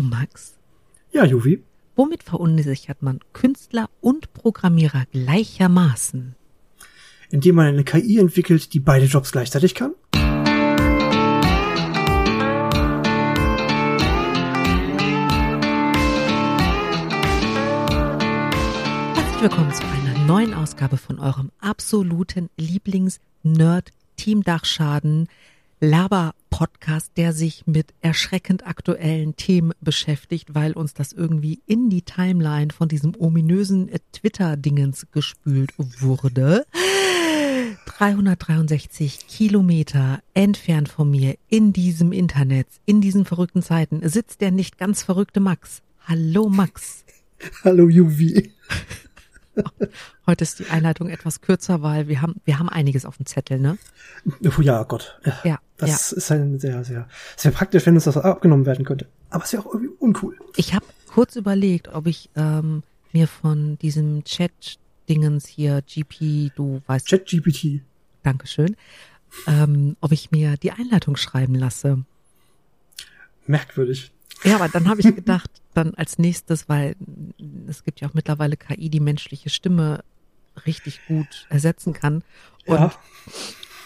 Max. Ja, Juvi. Womit verunsichert man Künstler und Programmierer gleichermaßen? Indem man eine KI entwickelt, die beide Jobs gleichzeitig kann? Herzlich willkommen zu einer neuen Ausgabe von eurem absoluten Lieblings-Nerd-Team-Dachschaden Laber-Podcast, der sich mit erschreckend aktuellen Themen beschäftigt, weil uns das irgendwie in die Timeline von diesem ominösen Twitter-Dingens gespült wurde. 363 Kilometer entfernt von mir in diesem Internet, in diesen verrückten Zeiten, sitzt der nicht ganz verrückte Max. Hallo Max. Hallo Juvi. Heute ist die Einleitung etwas kürzer, weil wir haben, wir haben einiges auf dem Zettel, ne? Oh ja, Gott. Ja. Das ja. ist ein sehr, sehr, sehr praktisch, wenn uns das abgenommen werden könnte. Aber es wäre auch irgendwie uncool. Ich habe kurz überlegt, ob ich ähm, mir von diesem Chat-Dingens hier, GP, du weißt. ChatGPT. Dankeschön. Ähm, ob ich mir die Einleitung schreiben lasse. Merkwürdig. Ja, aber dann habe ich gedacht, dann als nächstes, weil es gibt ja auch mittlerweile KI, die menschliche Stimme richtig gut ersetzen kann. Und Ja.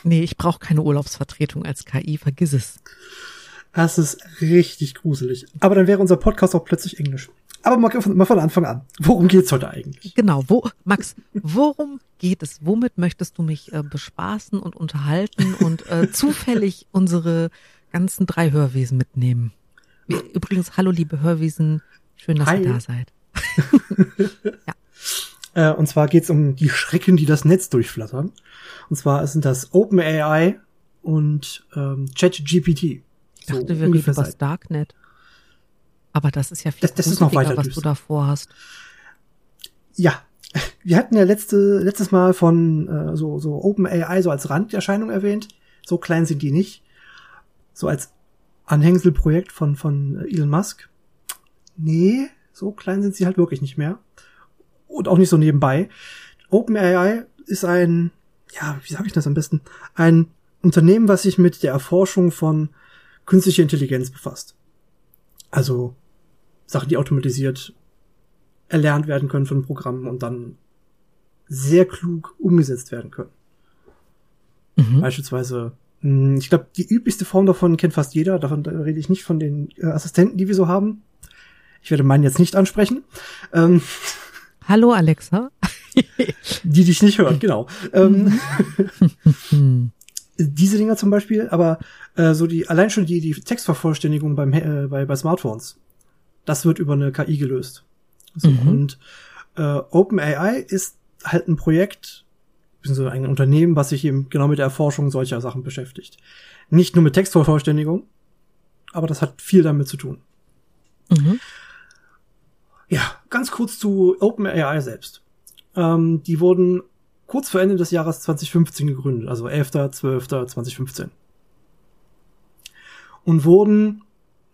nee, ich brauche keine Urlaubsvertretung als KI, vergiss es. Das ist richtig gruselig. Aber dann wäre unser Podcast auch plötzlich Englisch. Aber mal, von- mal von Anfang an. Worum geht's heute eigentlich? Genau, wo, Max, worum geht es? Womit möchtest du mich äh, bespaßen und unterhalten und äh, zufällig unsere ganzen drei Hörwesen mitnehmen? Übrigens, hallo liebe Hörwesen, schön, dass Hi. ihr da seid. Äh, und zwar geht's um die Schrecken, die das Netz durchflattern. Und zwar sind das OpenAI und ähm, ChatGPT. Ich So dachte, wir reden über seit- Darknet. Aber das ist ja viel Das- das ist noch weiter was du da vorhast. Ja, wir hatten ja letzte, letztes Mal von äh, so, so OpenAI so als Randerscheinung erwähnt. So klein sind die nicht. So als Anhängselprojekt von, von Elon Musk. Nee, so klein sind sie halt wirklich nicht mehr. Und auch nicht so nebenbei. OpenAI ist ein, ja, wie sage ich das am besten? Ein Unternehmen, was sich mit der Erforschung von künstlicher Intelligenz befasst. Also Sachen, die automatisiert erlernt werden können von Programmen und dann sehr klug umgesetzt werden können. Mhm. Beispielsweise, ich glaube, die üblichste Form davon kennt fast jeder. Davon rede ich nicht von den äh, Assistenten, die wir so haben. Ich werde meinen jetzt nicht ansprechen. Ähm, Hallo Alexa. die dich nicht hören, genau. Ähm, Hm. diese Dinger zum Beispiel, aber äh, so die allein schon die die Textvervollständigung beim äh, bei bei Smartphones, das wird über eine KI gelöst. So, Mhm. Und äh, OpenAI ist halt ein Projekt, beziehungsweise ein Unternehmen, was sich eben genau mit der Erforschung solcher Sachen beschäftigt. Nicht nur mit Textvervollständigung, aber das hat viel damit zu tun. Mhm. Ja, ganz kurz zu OpenAI selbst. Ähm, die wurden kurz vor Ende des Jahres 2015 gegründet, also 11.12.2015. Und wurden,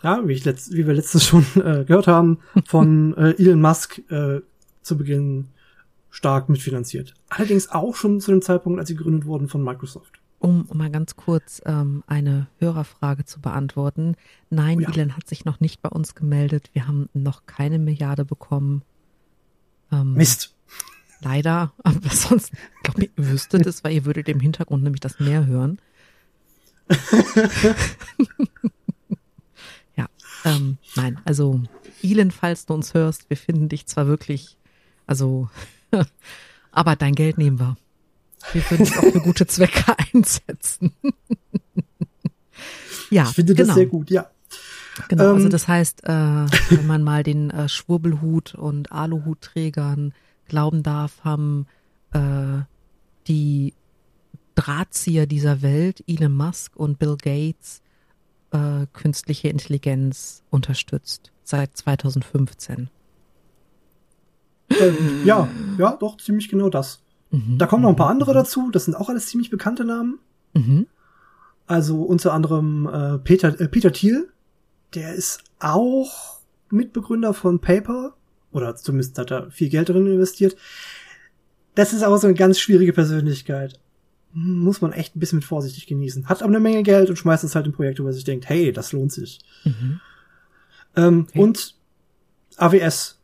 ja, wie, ich letzt, wie wir letztens schon äh, gehört haben, von äh, Elon Musk äh, zu Beginn stark mitfinanziert. Allerdings auch schon zu dem Zeitpunkt, als sie gegründet wurden von Microsoft. Um, mal ganz kurz ähm, eine Hörerfrage zu beantworten. Nein, Oh ja. Elon hat sich noch nicht bei uns gemeldet. Wir haben noch keine Milliarde bekommen. Ähm, Mist. Leider, aber sonst, ich glaube, ihr wüsstet es, weil ihr würdet im Hintergrund nämlich das Meer hören. ja, ähm, nein, also Elon, falls du uns hörst, wir finden dich zwar wirklich, also, aber dein Geld nehmen wir. Wir würden es auch für gute Zwecke einsetzen. ja, ich finde genau. das sehr gut, ja. Genau, also Ähm, das heißt, äh, wenn man mal den äh, Schwurbelhut und Aluhutträgern glauben darf, haben äh, die Drahtzieher dieser Welt, Elon Musk und Bill Gates, äh, künstliche Intelligenz unterstützt seit 2015. Ähm, ja, ja, doch, ziemlich genau das. Mhm. Da kommen noch ein paar andere dazu, das sind auch alles ziemlich bekannte Namen. Mhm. Also unter anderem äh, Peter, äh, Peter Thiel, der ist auch Mitbegründer von Paper, oder zumindest hat er viel Geld drin investiert. Das ist aber so eine ganz schwierige Persönlichkeit. Muss man echt ein bisschen mit vorsichtig genießen. Hat aber eine Menge Geld und schmeißt es halt in Projekte, wo er sich denkt, hey, das lohnt sich. Mhm. Ähm, okay. Und AWS,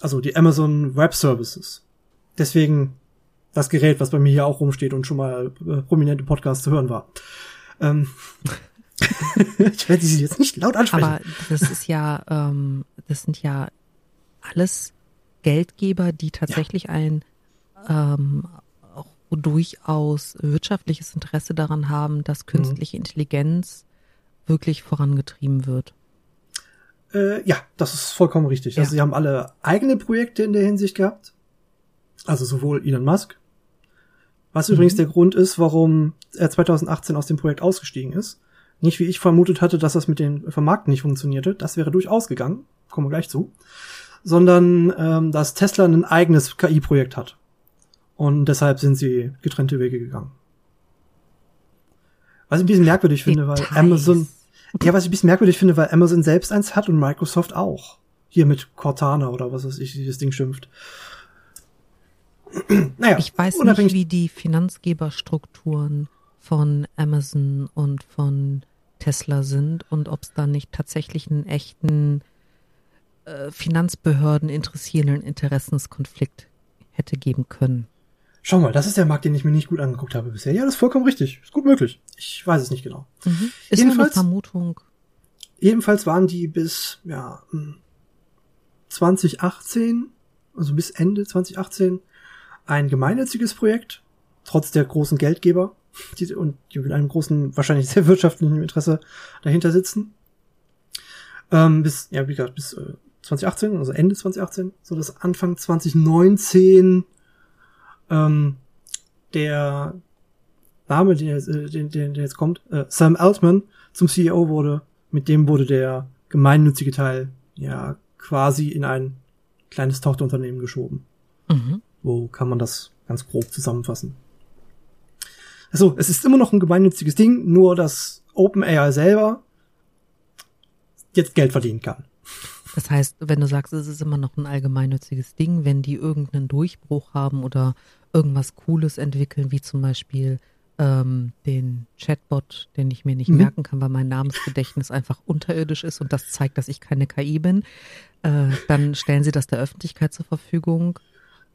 also die Amazon Web Services. Deswegen das Gerät, was bei mir hier auch rumsteht und schon mal äh, prominente Podcasts zu hören war. Ähm, ich werde sie jetzt nicht laut ansprechen. Aber das ist ja, ähm, das sind ja alles Geldgeber, die tatsächlich ja. ein ähm, auch durchaus wirtschaftliches Interesse daran haben, dass künstliche mhm. Intelligenz wirklich vorangetrieben wird. Äh, ja, das ist vollkommen richtig. Also ja. Also sie haben alle eigene Projekte in der Hinsicht gehabt. Also sowohl Elon Musk, was mhm. übrigens der Grund ist, warum er 2018 aus dem Projekt ausgestiegen ist. Nicht wie ich vermutet hatte, dass das mit den Vermarkten nicht funktionierte. Das wäre durchaus gegangen. Kommen wir gleich zu. Sondern, ähm, dass Tesla ein eigenes KI-Projekt hat. Und deshalb sind sie getrennte Wege gegangen. Was ich ein bisschen merkwürdig finde, weil Amazon, ja, was ich ein bisschen merkwürdig finde, weil Amazon selbst eins hat und Microsoft auch. Hier mit Cortana oder was weiß ich, wie das Ding schimpft. naja, ich weiß nicht, wie die Finanzgeberstrukturen von Amazon und von Tesla sind und ob es da nicht tatsächlich einen echten äh, Finanzbehörden interessierenden Interessenskonflikt hätte geben können. Schau mal, das ist der Markt, den ich mir nicht gut angeguckt habe bisher. Ja, das ist vollkommen richtig. Ist gut möglich. Ich weiß es nicht genau. Mhm. Ist jedenfalls, eine Vermutung. Jedenfalls waren die bis ja 2018, also bis Ende 2018, ein gemeinnütziges Projekt, trotz der großen Geldgeber die, und die mit einem großen, wahrscheinlich sehr wirtschaftlichen Interesse dahinter sitzen. Ähm, bis, ja, wie gesagt, bis äh, 2018, also Ende 2018, so dass Anfang 2019 ähm, der Name, der, äh, den, den, der jetzt kommt, äh, Sam Altman zum CEO wurde. Mit dem wurde der gemeinnützige Teil ja quasi in ein kleines Tochterunternehmen geschoben. Mhm. Wo kann man das ganz grob zusammenfassen? Also, es ist immer noch ein gemeinnütziges Ding, nur dass OpenAI selber jetzt Geld verdienen kann. Das heißt, wenn du sagst, es ist immer noch ein allgemeinnütziges Ding, wenn die irgendeinen Durchbruch haben oder irgendwas Cooles entwickeln, wie zum Beispiel ähm, den Chatbot, den ich mir nicht mhm. merken kann, weil mein Namensgedächtnis einfach unterirdisch ist und das zeigt, dass ich keine KI bin, äh, dann stellen sie das der Öffentlichkeit zur Verfügung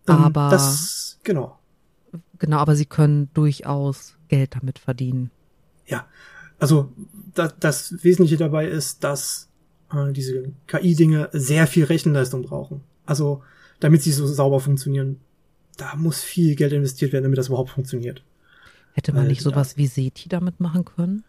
ähm, aber das, genau. Genau, aber sie können durchaus Geld damit verdienen. Ja, also das, das Wesentliche dabei ist, dass äh, diese KI-Dinge sehr viel Rechenleistung brauchen. Also damit sie so sauber funktionieren, da muss viel Geld investiert werden, damit das überhaupt funktioniert. Hätte man nicht sowas wie SETI damit machen können?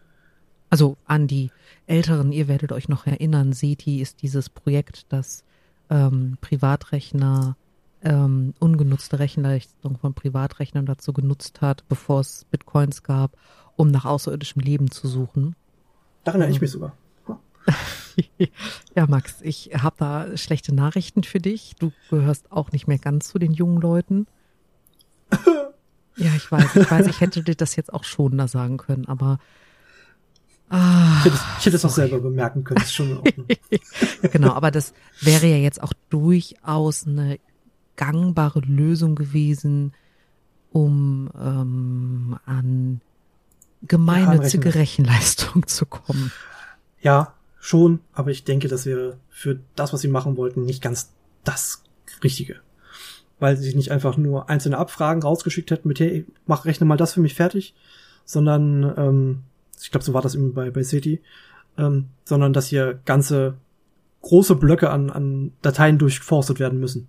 Also an die Älteren, ihr werdet euch noch erinnern, SETI ist dieses Projekt, das ähm, Privatrechner ähm, ungenutzte Rechenleistung von Privatrechnern dazu genutzt hat, bevor es Bitcoins gab, um nach außerirdischem Leben zu suchen. Daran erinnere ich mich sogar. ja, Max, ich habe da schlechte Nachrichten für dich. Du gehörst auch nicht mehr ganz zu den jungen Leuten. Ja, ich weiß, ich weiß, ich hätte dir das jetzt auch schon da sagen können, aber Ah, ich hätte, es, ich hätte es auch selber bemerken können, ist schon in Ordnung. genau, aber das wäre ja jetzt auch durchaus eine gangbare Lösung gewesen, um ähm, an gemeinnützige Rechenleistung zu kommen. Ja, schon, aber ich denke, das wäre für das, was sie machen wollten, nicht ganz das Richtige. Weil sie nicht einfach nur einzelne Abfragen rausgeschickt hätten mit, hey, mach, rechne mal das für mich fertig, sondern, ähm, ich glaube, so war das eben bei, bei SETI, ähm, sondern dass hier ganze große Blöcke an, an Dateien durchforstet werden müssen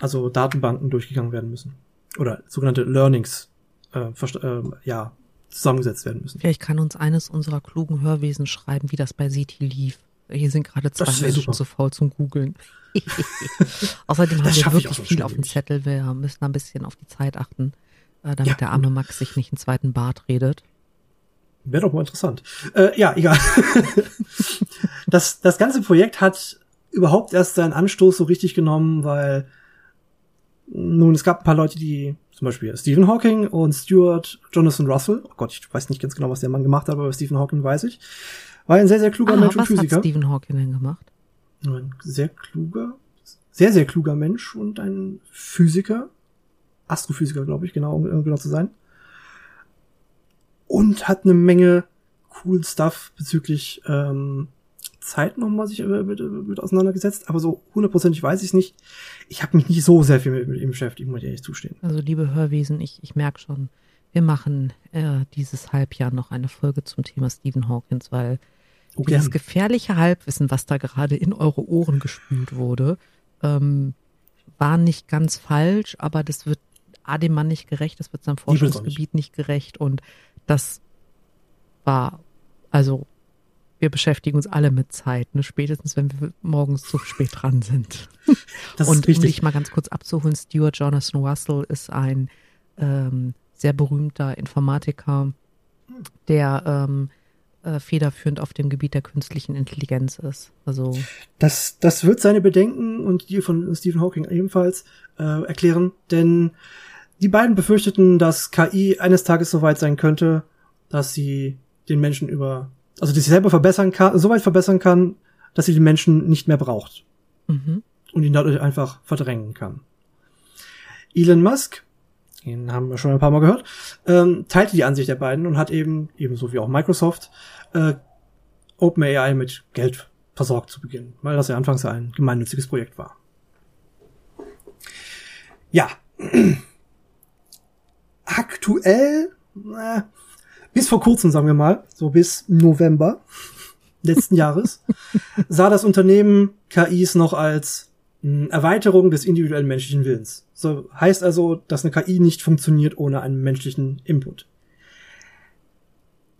also Datenbanken durchgegangen werden müssen. Oder sogenannte Learnings, äh, äh, ja, zusammengesetzt werden müssen. Vielleicht kann uns eines unserer klugen Hörwesen schreiben, wie das bei SETI lief. Hier sind gerade zwei Menschen zu faul zum Googeln. Außerdem haben wir wirklich viel auf dem Zettel. Wir müssen ein bisschen auf die Zeit achten, äh, damit ja, der arme Max sich nicht einen zweiten Bart redet. Wäre doch mal interessant. Äh, ja, egal. das, das ganze Projekt hat überhaupt erst seinen Anstoß so richtig genommen, weil nun, es gab ein paar Leute, die, zum Beispiel Stephen Hawking und Stuart Jonathan Russell, oh Gott, ich weiß nicht ganz genau, was der Mann gemacht hat, aber Stephen Hawking weiß ich, war ein sehr, sehr kluger ah, Mensch und Physiker. Was hat Stephen Hawking denn gemacht? Ein sehr kluger, sehr, sehr kluger Mensch und ein Physiker, Astrophysiker, glaube ich, genau, um genau zu sein. Und hat eine Menge cool Stuff bezüglich ähm, Zeit nochmal sich mit, mit auseinandergesetzt, aber so hundertprozentig weiß ich nicht. Ich habe mich nicht so sehr viel mit, mit ihm beschäftigt, muss ich ehrlich zustehen. Also liebe Hörwesen, ich, ich merke schon, wir machen äh, dieses Halbjahr noch eine Folge zum Thema Stephen Hawkins, weil oh, dieses gern. gefährliche Halbwissen, was da gerade in eure Ohren gespült wurde, ähm, war nicht ganz falsch, aber das wird A dem Mann nicht gerecht, das wird seinem Forschungsgebiet nicht gerecht und das war, also wir beschäftigen uns alle mit Zeit, ne? spätestens wenn wir morgens zu spät dran sind. Das und um dich mal ganz kurz abzuholen, Stuart Jonathan Russell ist ein ähm, sehr berühmter Informatiker, der ähm, äh, federführend auf dem Gebiet der künstlichen Intelligenz ist. Also das, das wird seine Bedenken und die von Stephen Hawking ebenfalls äh, erklären, denn die beiden befürchteten, dass KI eines Tages so weit sein könnte, dass sie den Menschen über, also die sich selber verbessern kann, so weit verbessern kann, dass sie den Menschen nicht mehr braucht. Mhm. Und ihn dadurch einfach verdrängen kann. Elon Musk, den haben wir schon ein paar Mal gehört, ähm, teilte die Ansicht der beiden und hat eben, ebenso wie auch Microsoft, äh, OpenAI mit Geld versorgt zu Beginn, weil das ja anfangs ein gemeinnütziges Projekt war. Ja. Aktuell, äh, bis vor kurzem, sagen wir mal, so bis November letzten Jahres, sah das Unternehmen KIs noch als hm, Erweiterung des individuellen menschlichen Willens. So heißt also, dass eine KI nicht funktioniert ohne einen menschlichen Input.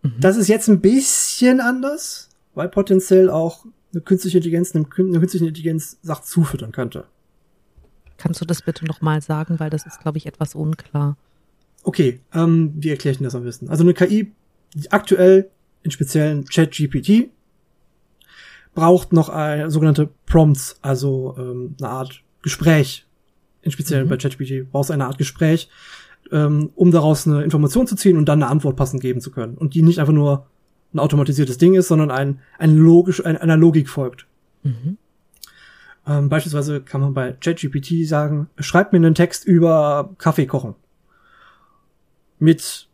Mhm. Das ist jetzt ein bisschen anders, weil potenziell auch eine künstliche Intelligenz eine künstliche Intelligenz Sachen zufüttern könnte. Kannst du das bitte nochmal sagen, weil das ist, glaube ich, etwas unklar. Okay, ähm, wie erkläre ich denn das am besten? Also eine KI, die aktuell in speziellen Chat-GPT braucht noch eine sogenannte Prompts, also ähm, eine Art Gespräch. In speziellen mhm. bei ChatGPT brauchst du eine Art Gespräch, ähm, um daraus eine Information zu ziehen und dann eine Antwort passend geben zu können. Und die nicht einfach nur ein automatisiertes Ding ist, sondern ein, ein logisch, ein, einer Logik folgt. Mhm. Ähm, beispielsweise kann man bei ChatGPT sagen, schreib mir einen Text über Kaffee kochen mit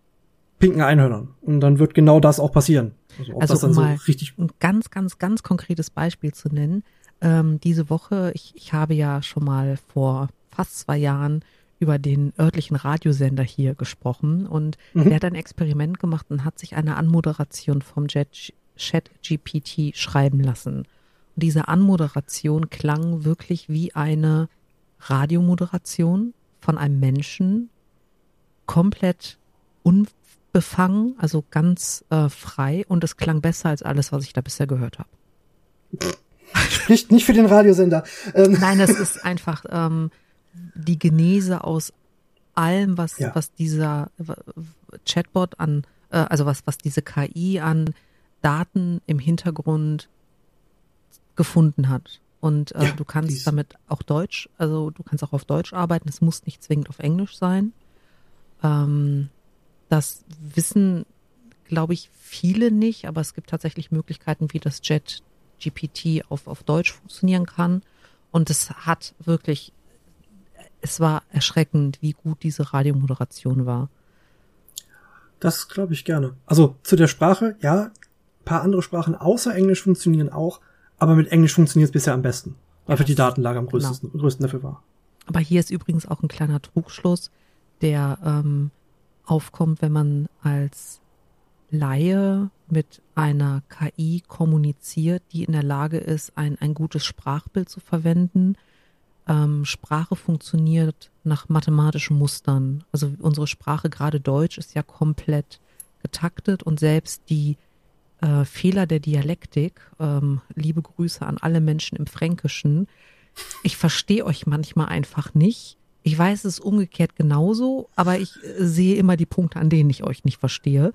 pinken Einhörnern. Und dann wird genau das auch passieren. Also, also um so richtig ein ganz, ganz, ganz konkretes Beispiel zu nennen. Ähm, diese Woche, ich, ich habe ja schon mal vor fast zwei Jahren über den örtlichen Radiosender hier gesprochen und mhm. der hat ein Experiment gemacht und hat sich eine Anmoderation vom Chat GPT schreiben lassen. Und diese Anmoderation klang wirklich wie eine Radiomoderation von einem Menschen, komplett unbefangen, also ganz äh, frei und es klang besser als alles, was ich da bisher gehört habe. Spricht nicht für den Radiosender. Ähm. Nein, das ist einfach ähm, die Genese aus allem, was, ja. was dieser Chatbot an, äh, also was, was diese KI an Daten im Hintergrund gefunden hat. Und äh, ja, du kannst dies. damit auch Deutsch, also du kannst auch auf Deutsch arbeiten, es muss nicht zwingend auf Englisch sein. Ähm, das wissen, glaube ich, viele nicht, aber es gibt tatsächlich Möglichkeiten, wie das Jet GPT auf, auf Deutsch funktionieren kann. Und es hat wirklich, es war erschreckend, wie gut diese Radiomoderation war. Das glaube ich gerne. Also zu der Sprache, ja, ein paar andere Sprachen außer Englisch funktionieren auch, aber mit Englisch funktioniert es bisher am besten, weil ja, die Datenlage am größten, genau. größten dafür war. Aber hier ist übrigens auch ein kleiner Trugschluss der ähm, aufkommt, wenn man als Laie mit einer KI kommuniziert, die in der Lage ist, ein, ein gutes Sprachbild zu verwenden. Ähm, Sprache funktioniert nach mathematischen Mustern. Also unsere Sprache, gerade Deutsch, ist ja komplett getaktet und selbst die äh, Fehler der Dialektik, ähm, liebe Grüße an alle Menschen im Fränkischen, ich verstehe euch manchmal einfach nicht ich weiß es umgekehrt genauso, aber ich äh, sehe immer die Punkte, an denen ich euch nicht verstehe.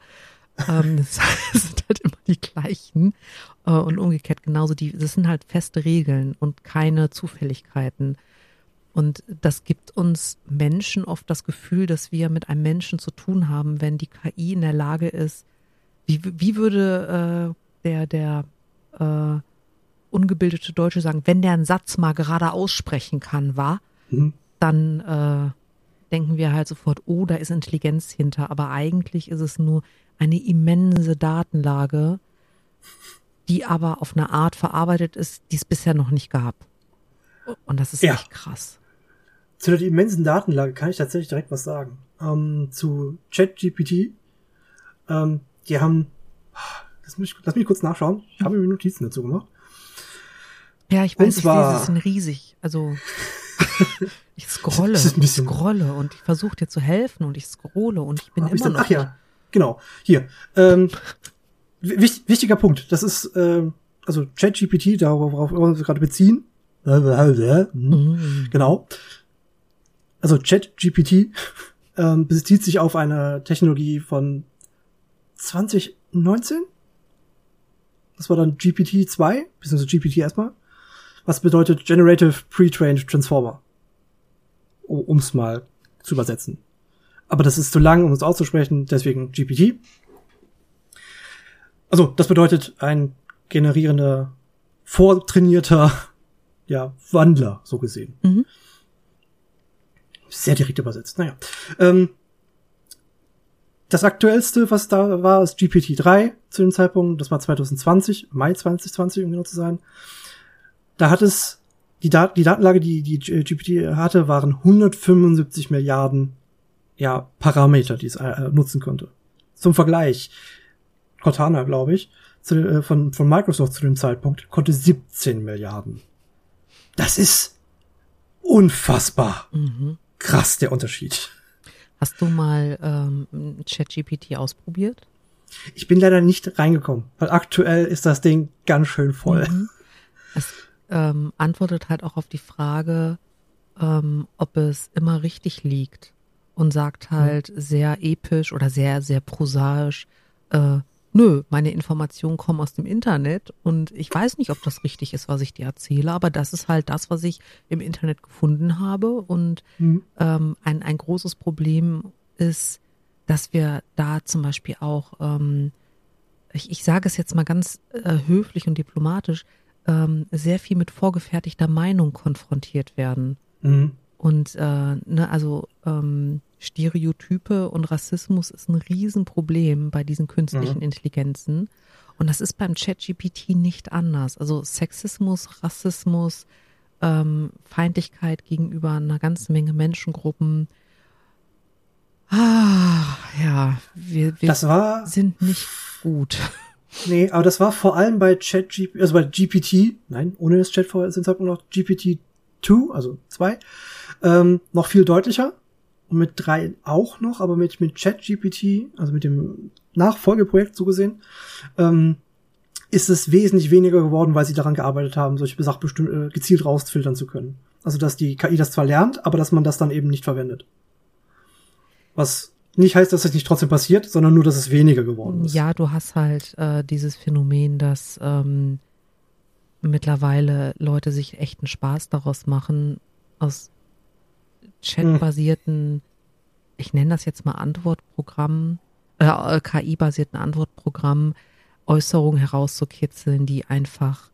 ähm, das sind halt immer die gleichen. Äh, und umgekehrt genauso. Die, das sind halt feste Regeln und keine Zufälligkeiten. Und das gibt uns Menschen oft das Gefühl, dass wir mit einem Menschen zu tun haben, wenn die KI in der Lage ist, wie, wie würde äh, der, der äh, ungebildete Deutsche sagen, wenn der einen Satz mal gerade aussprechen kann, war, mhm dann äh, denken wir halt sofort, oh, da ist Intelligenz hinter. Aber eigentlich ist es nur eine immense Datenlage, die aber auf eine Art verarbeitet ist, die es bisher noch nicht gab. Und das ist Ja. echt krass. Zu der immensen Datenlage kann ich tatsächlich direkt was sagen. Ähm, zu ChatGPT. Ähm, die haben, lass mich, lass mich kurz nachschauen. Ich habe mir Notizen dazu gemacht. Ja, ich Und weiß, ich zwar- sie sind riesig. Also ich scrolle, Das ist ein und ich bisschen- scrolle und ich versuche dir zu helfen und ich scrolle und ich bin hab immer denn? noch Ach ja, genau. Hier. Ähm, wich, wichtiger Punkt. Das ist, ähm, also ChatGPT, darauf worauf wir uns gerade beziehen. Hm. Mhm. Genau. Also ChatGPT ähm, bezieht sich auf eine Technologie von 2019. Das war dann GPT 2, beziehungsweise GPT erstmal. Was bedeutet Generative Pre-Trained Transformer. Um es mal zu übersetzen. Aber das ist zu lang, um es auszusprechen, deswegen GPT. Also, das bedeutet ein generierender, vortrainierter, ja, Wandler, so gesehen. Mhm. Sehr direkt übersetzt, naja. Ähm, das aktuellste, was da war, ist GPT-3 zu dem Zeitpunkt. Das war 2020, Mai 2020, um genau zu sein. Da hat es, die, Dat die Datenlage, die die GPT hatte, waren 175 Milliarden ja, Parameter, die es äh, nutzen konnte. Zum Vergleich, Cortana, glaube ich, zu, äh, von, von Microsoft zu dem Zeitpunkt, konnte 17 Milliarden. Das ist unfassbar Mhm. krass, der Unterschied. Hast du mal ähm, ChatGPT ausprobiert? Ich bin leider nicht reingekommen, weil aktuell ist das Ding ganz schön voll. Mhm. Es ähm, antwortet halt auch auf die Frage, ähm, ob es immer richtig liegt und sagt halt sehr episch oder sehr, sehr prosaisch, äh, nö, meine Informationen kommen aus dem Internet und ich weiß nicht, ob das richtig ist, was ich dir erzähle, aber das ist halt das, was ich im Internet gefunden habe und Mhm. ähm, ein, ein großes Problem ist, dass wir da zum Beispiel auch, ähm, ich, ich sage es jetzt mal ganz äh, höflich und diplomatisch, ähm, sehr viel mit vorgefertigter Meinung konfrontiert werden. Mhm. Und äh, ne, also ähm, Stereotype und Rassismus ist ein Riesenproblem bei diesen künstlichen Mhm. Intelligenzen. Und das ist beim ChatGPT nicht anders. Also Sexismus, Rassismus, ähm, Feindlichkeit gegenüber einer ganzen Menge Menschengruppen. Ah, ja, wir, wir Das war, sind nicht gut. Nee, aber das war vor allem bei ChatGPT, also bei GPT, nein, ohne das Chat vorher sind Zeitpunkt noch GPT-2, also 2, ähm, noch viel deutlicher. Und mit 3 auch noch, aber mit, mit ChatGPT, also mit dem Nachfolgeprojekt so gesehen, ähm, ist es wesentlich weniger geworden, weil sie daran gearbeitet haben, solche Sachen äh, gezielt rausfiltern zu können. Also, dass die KI das zwar lernt, aber dass man das dann eben nicht verwendet. Was nicht heißt, dass es nicht trotzdem passiert, sondern nur, dass es weniger geworden ist. Ja, du hast halt äh, dieses Phänomen, dass ähm, mittlerweile Leute sich echten Spaß daraus machen, aus chatbasierten, ich nenne das jetzt mal Antwortprogrammen, äh, KI-basierten Antwortprogrammen, Äußerungen herauszukitzeln, die einfach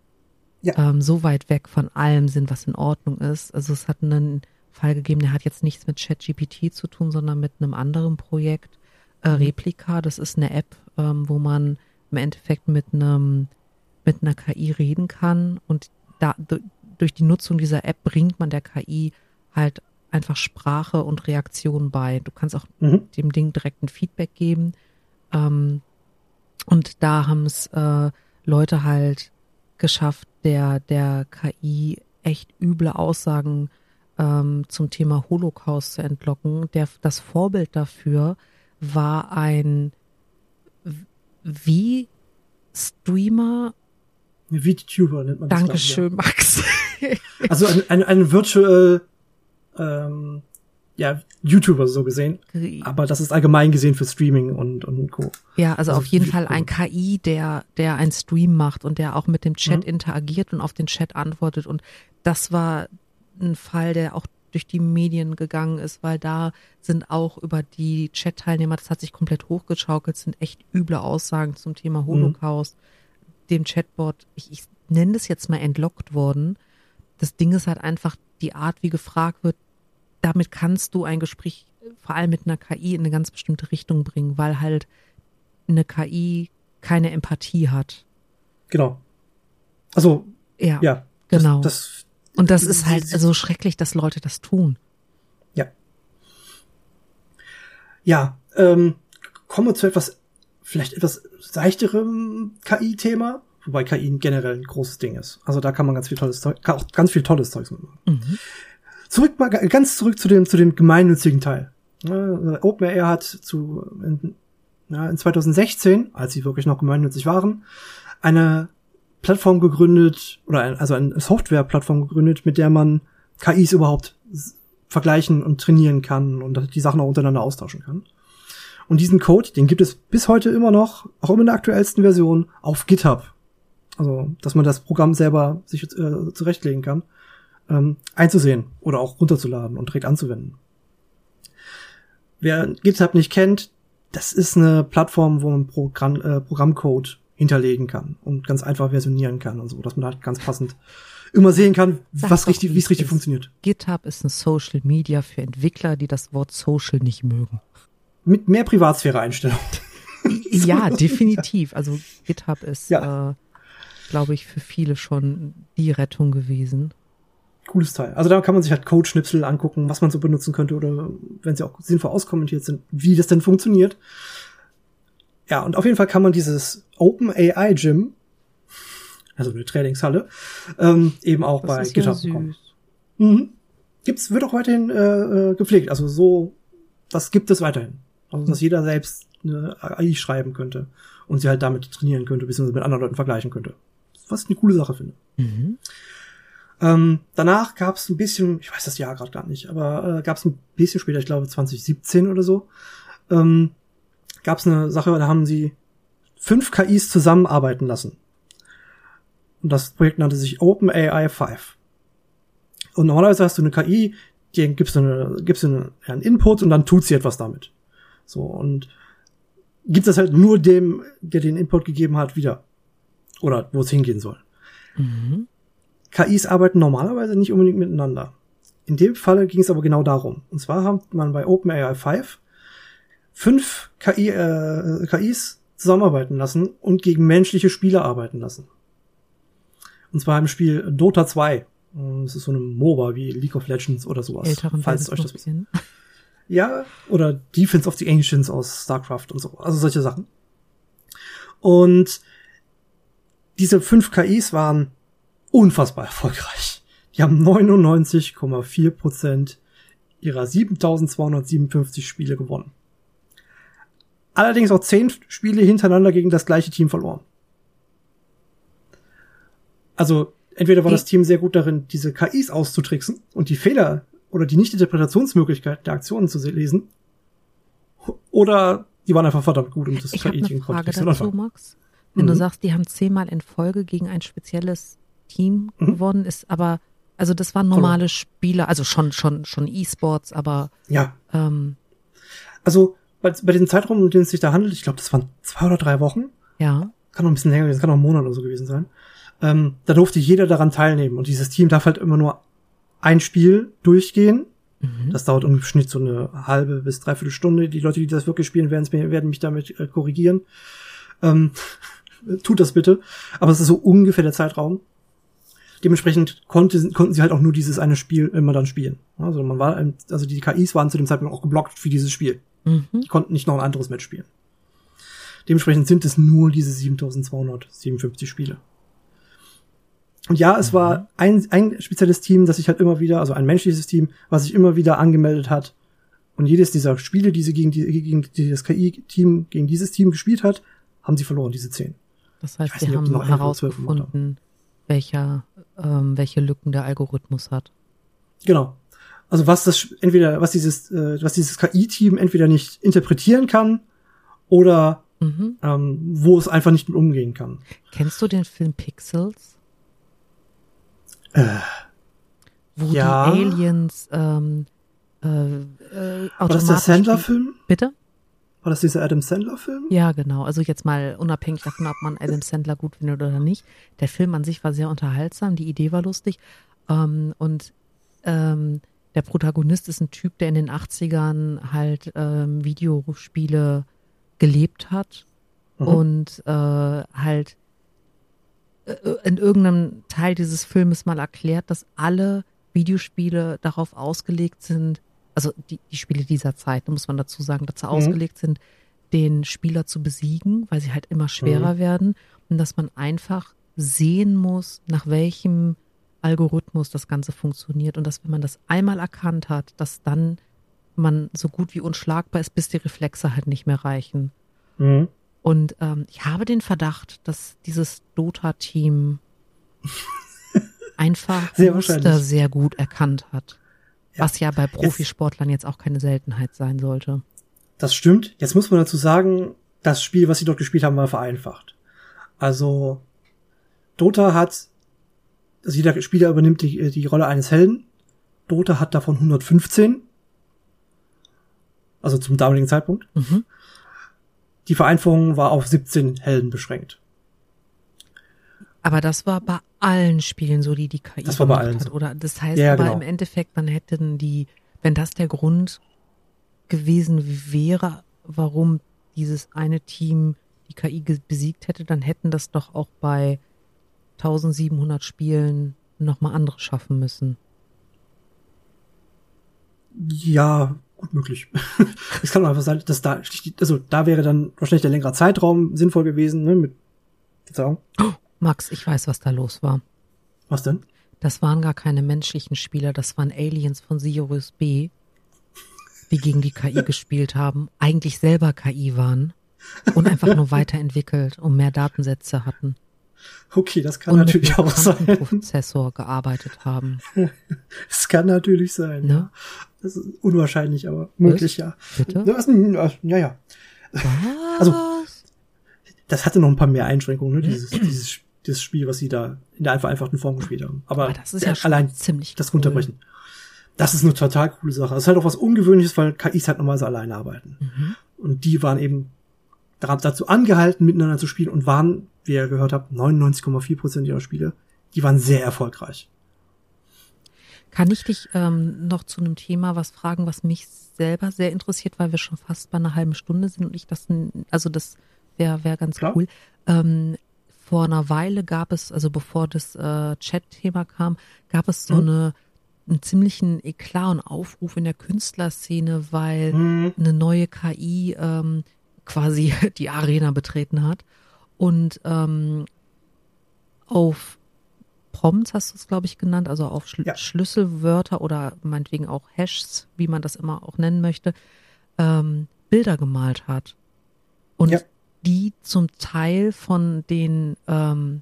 Ja. ähm, so weit weg von allem sind, was in Ordnung ist. Also es hat einen Fall gegeben, der hat jetzt nichts mit ChatGPT zu tun, sondern mit einem anderen Projekt, äh, Replika. Das ist eine App, ähm, wo man im Endeffekt mit einem mit einer KI reden kann und da du- durch die Nutzung dieser App bringt man der KI halt einfach Sprache und Reaktion bei. Du kannst auch Mhm. dem Ding direkt ein Feedback geben. Ähm, und da haben es äh, Leute halt geschafft, der, der KI echt üble Aussagen ähm, zum Thema Holocaust zu entlocken. Der, das Vorbild dafür war ein wie Streamer. VTuber nennt man das. Dankeschön, Max. Also ein, ein, ein Virtual, ähm, ja, YouTuber so gesehen. Aber das ist allgemein gesehen für Streaming und, und Co. Ja, also, Also auf jeden Fall ein KI, der, der ein Stream macht und der auch mit dem Chat Mhm. interagiert und auf den Chat antwortet. Und das war ein Fall, der auch durch die Medien gegangen ist, weil da sind auch über die Chat-Teilnehmer, das hat sich komplett hochgeschaukelt, sind echt üble Aussagen zum Thema Holocaust, dem Chatbot, ich, ich nenne das jetzt mal entlockt worden. Das Ding ist halt einfach die Art, wie gefragt wird, damit kannst du ein Gespräch vor allem mit einer KI in eine ganz bestimmte Richtung bringen, weil halt eine KI keine Empathie hat. Genau. Also, Ja, ja. genau. Das, Und das ist halt so schrecklich, dass Leute das tun. Ja. Ja, ähm, kommen wir zu etwas, vielleicht etwas seichterem KI-Thema, wobei KI generell ein großes Ding ist. Also da kann man ganz viel tolles Zeug, kann auch ganz viel tolles Zeug mitmachen. Mhm. Zurück mal, ganz zurück zu dem, zu dem gemeinnützigen Teil. Ja, OpenAI hat zu, in, ja, in 2016, als sie wirklich noch gemeinnützig waren, eine Plattform gegründet, oder ein, also eine Software-Plattform gegründet, mit der man KIs überhaupt vergleichen und trainieren kann und die Sachen auch untereinander austauschen kann. Und diesen Code, den gibt es bis heute immer noch, auch immer in der aktuellsten Version, auf GitHub. Also, dass man das Programm selber sich äh, zurechtlegen kann, ähm, einzusehen oder auch runterzuladen und direkt anzuwenden. Wer GitHub nicht kennt, das ist eine Plattform, wo man Programm, äh, Programmcode hinterlegen kann und ganz einfach versionieren kann und so, dass man halt ganz passend immer sehen kann, Sag was richtig, wie es richtig ist. funktioniert. GitHub ist ein Social Media für Entwickler, die das Wort Social nicht mögen. Mit mehr Privatsphäre-Einstellung. Ja, definitiv. Also GitHub ist, Ja. äh, glaube ich, für viele schon die Rettung gewesen. Cooles Teil. Also da kann man sich halt Code-Schnipsel angucken, was man so benutzen könnte oder wenn sie auch sinnvoll auskommentiert sind, wie das denn funktioniert. Ja, und auf jeden Fall kann man dieses Open AI Gym, also eine Trainingshalle, ähm, eben auch Das bei ist ja GitHub süß. bekommen. Mhm. Gibt's, wird auch weiterhin äh, äh, gepflegt. Also so, das gibt es weiterhin. Also dass jeder selbst eine AI schreiben könnte und sie halt damit trainieren könnte, beziehungsweise mit anderen Leuten vergleichen könnte. Was ich eine coole Sache finde. Mhm. Ähm, danach gab es ein bisschen, ich weiß das Jahr gerade gar nicht, aber äh, gab es ein bisschen später, ich glaube 2017 oder so, ähm, gab es eine Sache, da haben sie fünf KIs zusammenarbeiten lassen. Und das Projekt nannte sich OpenAI 5. Und normalerweise hast du eine KI, die gibst du, eine, gibst du eine, einen Input und dann tut sie etwas damit. So, und gibt das halt nur dem, der den Input gegeben hat, wieder. Oder wo es hingehen soll. Mhm. KIs arbeiten normalerweise nicht unbedingt miteinander. In dem Falle ging es aber genau darum. Und zwar hat man bei OpenAI 5 fünf KI, äh, KIs zusammenarbeiten lassen und gegen menschliche Spieler arbeiten lassen. Und zwar im Spiel Dota 2. Das ist so eine MOBA wie League of Legends oder sowas. Älteren falls euch das kennen. ja, oder Defense of the Ancients aus StarCraft und so. Also solche Sachen. Und diese fünf KIs waren unfassbar erfolgreich. Die haben 99,4 Prozent ihrer 7257 Spiele gewonnen. Allerdings auch zehn Spiele hintereinander gegen das gleiche Team verloren. Also entweder war das Team sehr gut darin, diese KIs auszutricksen und die Fehler oder die Nicht-Interpretationsmöglichkeiten der Aktionen zu lesen, oder die waren einfach verdammt gut und das Ich KI-Team eine Frage nichts dazu. Max. Wenn du Mhm. sagst, die haben zehnmal in Folge gegen ein spezielles Team Mhm. gewonnen, ist aber, also das waren normale Spieler, also schon, schon, schon E-Sports, aber Ja, ähm, also bei, bei diesem Zeitraum, um den es sich da handelt, ich glaube, das waren zwei oder drei Wochen, ja. kann noch ein bisschen länger gewesen, kann noch ein Monat oder so gewesen sein. Ähm, da durfte jeder daran teilnehmen und dieses Team darf halt immer nur ein Spiel durchgehen. Mhm. Das dauert im Schnitt so eine halbe bis dreiviertel Stunde. Die Leute, die das wirklich spielen, werden, werden mich damit äh, korrigieren. Ähm, tut das bitte. Aber es ist so ungefähr der Zeitraum. Dementsprechend konnte, konnten sie halt auch nur dieses eine Spiel immer dann spielen. Also man war, also die KIs waren zu dem Zeitpunkt auch geblockt für dieses Spiel. Mhm. Die konnten nicht noch ein anderes Match spielen. Dementsprechend sind es nur diese 7257 Spiele. Und ja, es war ein, ein spezielles Team, das sich halt immer wieder, also ein menschliches Team, was sich immer wieder angemeldet hat. Und jedes dieser Spiele, die sie gegen, die, gegen dieses KI-Team, gegen dieses Team gespielt hat, haben sie verloren, diese zehn. Das heißt, sie nicht, haben noch herausgefunden, welcher, ähm, welche Lücken der Algorithmus hat. Genau. Also was das entweder, was dieses, äh, was dieses KI-Team entweder nicht interpretieren kann oder Mhm. ähm, wo es einfach nicht mit umgehen kann. Kennst du den Film Pixels? Äh, Wo Ja. die Aliens ähm, äh, äh, war das der Sandler-Film? Bitte? War das dieser Adam Sandler-Film? Ja, genau. Also jetzt mal unabhängig davon, ob man Adam Sandler gut findet oder nicht. Der Film an sich war sehr unterhaltsam, die Idee war lustig. Ähm, und ähm, der Protagonist ist ein Typ, der in den 80ern halt ähm, Videospiele gelebt hat Mhm. und äh, halt äh, in irgendeinem Teil dieses Filmes mal erklärt, dass alle Videospiele darauf ausgelegt sind, also die, die Spiele dieser Zeit, muss man dazu sagen, dazu mhm. ausgelegt sind, den Spieler zu besiegen, weil sie halt immer schwerer mhm. werden und dass man einfach sehen muss, nach welchem Algorithmus das Ganze funktioniert und dass wenn man das einmal erkannt hat, dass dann man so gut wie unschlagbar ist, bis die Reflexe halt nicht mehr reichen. Mhm. Und ähm, ich habe den Verdacht, dass dieses Dota-Team einfach sehr Muster sehr gut erkannt hat. Ja. Was ja bei Profisportlern jetzt, jetzt auch keine Seltenheit sein sollte. Das stimmt. Jetzt muss man dazu sagen, das Spiel, was sie dort gespielt haben, war vereinfacht. Also Dota hat, also jeder Spieler übernimmt die, die Rolle eines Helden. Dota hat davon 115. Also zum damaligen Zeitpunkt. Mhm. Die Vereinfachung war auf 17 Helden beschränkt. Aber das war bei allen Spielen so, die die KI das war bei allen hat, oder? Das heißt ja, aber genau. im Endeffekt, dann hätten die, wenn das der Grund gewesen wäre, warum dieses eine Team die KI besiegt hätte, dann hätten das doch auch bei 1700 Spielen nochmal andere schaffen müssen. Ja, gut möglich. es kann auch einfach sein, dass da, also da wäre dann wahrscheinlich der längere Zeitraum sinnvoll gewesen, ne, mit Verzeihung. Oh, Max, ich weiß, was da los war. Was denn? Das waren gar keine menschlichen Spieler, das waren Aliens von Sirius B, die gegen die KI gespielt haben, eigentlich selber KI waren und einfach nur weiterentwickelt und mehr Datensätze hatten. Okay, das kann und natürlich auch sein. Prozessor gearbeitet haben. Es kann natürlich sein. Ne? Ja. Das ist unwahrscheinlich, aber möglich, ja. Bitte? Ja, ja. Was? Also, das hatte noch ein paar mehr Einschränkungen, ne? dieses, dieses, dieses Spiel, was sie da in der vereinfachten Form gespielt haben. Aber, aber das ist ja allein ziemlich das cool. runterbrechen. Das ist eine total coole Sache. Das ist halt auch was Ungewöhnliches, weil KIs halt normalerweise alleine arbeiten. Mhm. Und die waren eben dazu angehalten, miteinander zu spielen und waren, wie ihr gehört habt, 99,4 Prozent ihrer Spiele, die waren sehr erfolgreich. Kann ich dich ähm, noch zu einem Thema was fragen, was mich selber sehr interessiert, weil wir schon fast bei einer halben Stunde sind und ich das, also das wäre wär ganz Klar. cool. Ähm, vor einer Weile gab es, also bevor das äh, Chat-Thema kam, gab es so mhm. eine einen ziemlichen Eklat und Aufruf in der Künstlerszene, weil mhm. eine neue KI ähm, quasi die Arena betreten hat und ähm, auf Prompts hast du es, glaube ich, genannt, also auf Schl ja. Schlüsselwörter oder meinetwegen auch Hashs, wie man das immer auch nennen möchte, ähm, Bilder gemalt hat. Und ja. die zum Teil von den, ähm,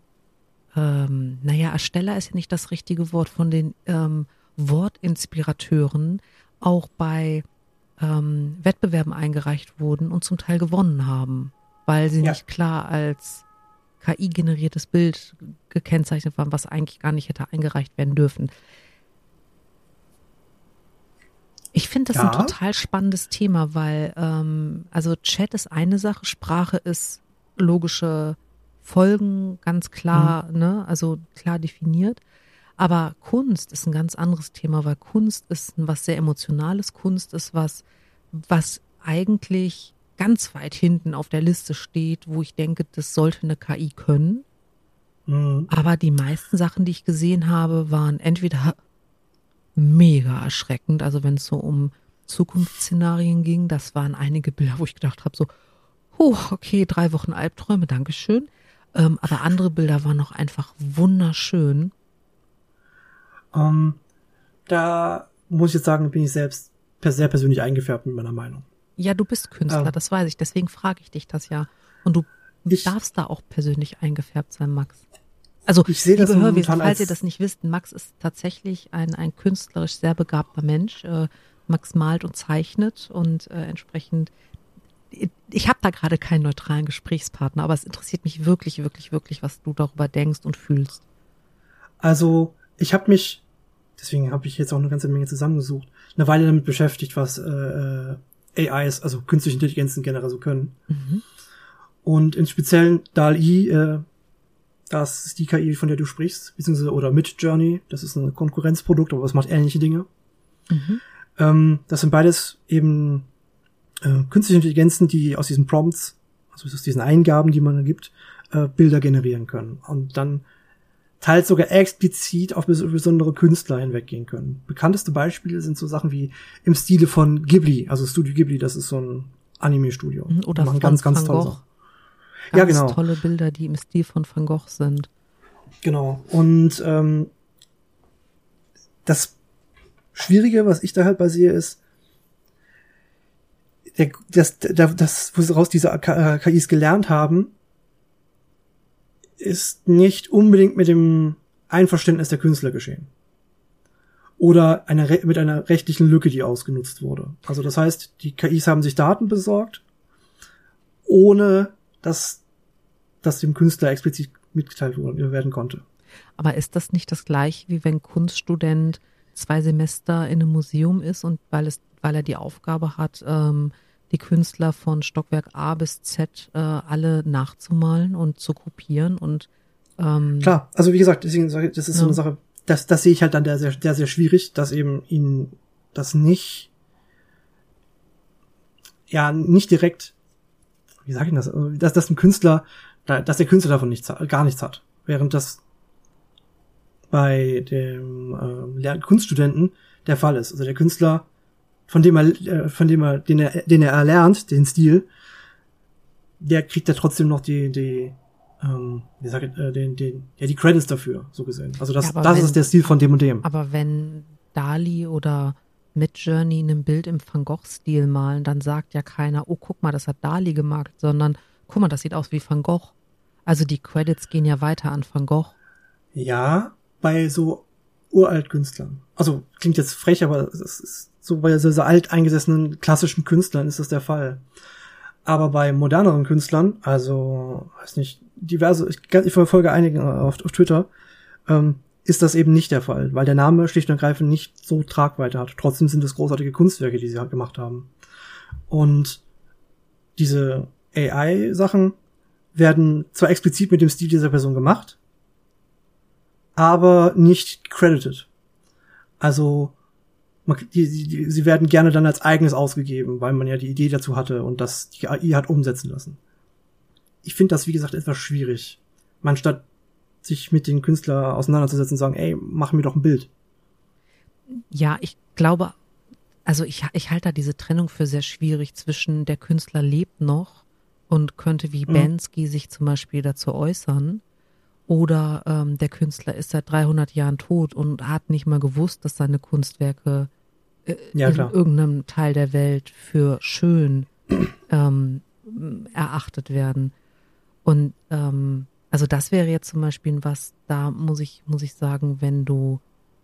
ähm, naja, Ersteller ist ja nicht das richtige Wort, von den ähm, Wortinspirateuren auch bei ähm, Wettbewerben eingereicht wurden und zum Teil gewonnen haben, weil sie ja. nicht klar als KI-generiertes Bild gekennzeichnet waren, was eigentlich gar nicht hätte eingereicht werden dürfen. Ich finde das ja. ein total spannendes Thema, weil ähm, also Chat ist eine Sache, Sprache ist logische Folgen ganz klar, mhm. ne, also klar definiert. Aber Kunst ist ein ganz anderes Thema, weil Kunst ist was sehr Emotionales. Kunst ist was, was eigentlich ganz weit hinten auf der Liste steht, wo ich denke, das sollte eine KI können. Mhm. Aber die meisten Sachen, die ich gesehen habe, waren entweder mega erschreckend, also wenn es so um Zukunftsszenarien ging, das waren einige Bilder, wo ich gedacht habe, so, huh, okay, drei Wochen Albträume, Dankeschön. Ähm, aber andere Bilder waren noch einfach wunderschön. Ähm, da muss ich jetzt sagen, bin ich selbst sehr persönlich eingefärbt mit meiner Meinung. Ja, du bist Künstler, ähm, das weiß ich. Deswegen frage ich dich das ja. Und du ich, darfst da auch persönlich eingefärbt sein, Max. Also, ich sehe das Hörwesen, falls ihr das nicht wisst, Max ist tatsächlich ein, ein künstlerisch sehr begabter Mensch. Äh, Max malt und zeichnet und äh, entsprechend ich habe da gerade keinen neutralen Gesprächspartner, aber es interessiert mich wirklich, wirklich, wirklich, was du darüber denkst und fühlst. Also, ich habe mich deswegen habe ich jetzt auch eine ganze Menge zusammengesucht, eine Weile damit beschäftigt, was äh, äh AIs, also künstliche Intelligenzen generell so können. Mhm. Und im speziellen DAL-I, äh, das ist die KI, von der du sprichst, beziehungsweise oder Mid Journey, das ist ein Konkurrenzprodukt, aber es macht ähnliche Dinge. Mhm. Ähm, das sind beides eben äh, künstliche Intelligenzen, die aus diesen Prompts, also aus diesen Eingaben, die man gibt, äh, Bilder generieren können und dann teils sogar explizit auf besondere Künstler hinweggehen können. Bekannteste Beispiele sind so Sachen wie im Stile von Ghibli, also Studio Ghibli, das ist so ein Anime-Studio. Mhm, oder von ganz, ganz Van tolle Gogh. Ganz Ja, genau. tolle Bilder, die im Stil von Van Gogh sind. Genau. Und ähm, das Schwierige, was ich da halt bei sehe, ist, der, das, das, das, woraus diese K- äh, KIs gelernt haben, ist nicht unbedingt mit dem Einverständnis der Künstler geschehen. Oder einer, mit einer rechtlichen Lücke, die ausgenutzt wurde. Also das heißt, die KIs haben sich Daten besorgt, ohne dass das dem Künstler explizit mitgeteilt werden konnte. Aber ist das nicht das gleiche, wie wenn Kunststudent zwei Semester in einem Museum ist und weil es, weil er die Aufgabe hat, ähm, die Künstler von Stockwerk A bis Z äh, alle nachzumalen und zu kopieren und ähm, Klar, also wie gesagt, deswegen sage ich, das ist so Ja. eine Sache, das, das sehe ich halt dann sehr, sehr, sehr, sehr schwierig, dass eben ihnen das nicht, ja, nicht direkt, wie sage ich das, Also, dass, dass ein Künstler, da- dass der Künstler davon nichts, gar nichts hat. Während das bei dem Lern- Kunststudenten der Fall ist. Also der Künstler, von dem er, äh, von dem er, den er, den er erlernt, den Stil, der kriegt ja trotzdem noch die, die, ähm, wie sag ich, äh, den, den, ja, die Credits dafür, so gesehen. Also das, Ja, das wenn- ist der Stil von dem und dem. Aber wenn Dali oder Midjourney ein Bild im Van Gogh-Stil malen, dann sagt ja keiner, oh, guck mal, das hat Dali gemacht, sondern guck mal, das sieht aus wie Van Gogh. Also die Credits gehen ja weiter an Van Gogh. Ja, bei so Uraltkünstlern. Also klingt jetzt frech, aber es ist so bei so, so alteingesessenen klassischen Künstlern ist das der Fall. Aber bei moderneren Künstlern, also weiß nicht, diverse, ich, ich verfolge einige auf, auf Twitter, ähm, ist das eben nicht der Fall, weil der Name schlicht und ergreifend nicht so Tragweite hat. Trotzdem sind es großartige Kunstwerke, die sie halt gemacht haben. Und diese AI-Sachen werden zwar explizit mit dem Stil dieser Person gemacht, aber nicht credited. Also man, die, die, sie werden gerne dann als eigenes ausgegeben, weil man ja die Idee dazu hatte und das die AI hat umsetzen lassen. Ich finde das, wie gesagt, etwas schwierig. Man statt sich mit den Künstler auseinanderzusetzen und sagen, ey, mach mir doch ein Bild. Ja, ich glaube, also ich, ich halte da diese Trennung für sehr schwierig zwischen der Künstler lebt noch und könnte wie Mhm. Bansky sich zum Beispiel dazu äußern oder ähm, der Künstler ist seit 300 Jahren tot und hat nicht mal gewusst, dass seine Kunstwerke äh, Ja, in irgendeinem Teil der Welt für schön ähm, erachtet werden. Und ähm, also das wäre jetzt zum Beispiel was, da muss ich, muss ich sagen, wenn du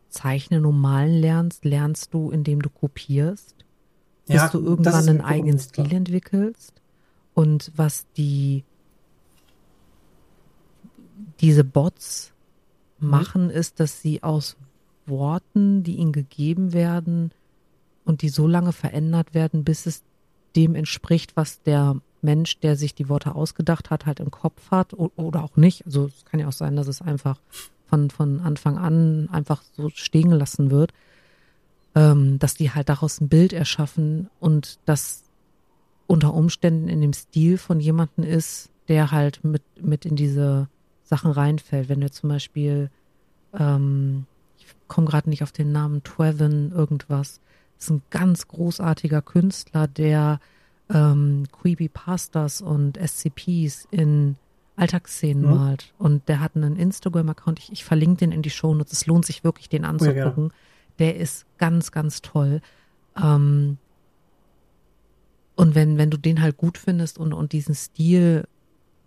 Zeichnen und Malen lernst, lernst du, indem du kopierst, bis Ja, du irgendwann einen eigenen bewusst, klar. Stil entwickelst. Und was die diese Bots Mhm. machen, ist, dass sie aus Worten, die ihnen gegeben werden und die so lange verändert werden, bis es dem entspricht, was der Mensch, der sich die Worte ausgedacht hat, halt im Kopf hat oder auch nicht. Also es kann ja auch sein, dass es einfach von, von Anfang an einfach so stehen gelassen wird, ähm, dass die halt daraus ein Bild erschaffen und das unter Umständen in dem Stil von jemanden ist, der halt mit, mit in diese Sachen reinfällt. Wenn du zum Beispiel, ähm, ich komme gerade nicht auf den Namen, Trevin irgendwas, ist ein ganz großartiger Künstler, der ähm, Creepypastas und SCPs in Alltagsszenen Mhm. malt. Und der hat einen Instagram-Account, ich, ich verlinke den in die Shownotes, es lohnt sich wirklich, den anzugucken. der ist ganz, ganz toll. Ähm, und wenn, wenn du den halt gut findest und, und diesen Stil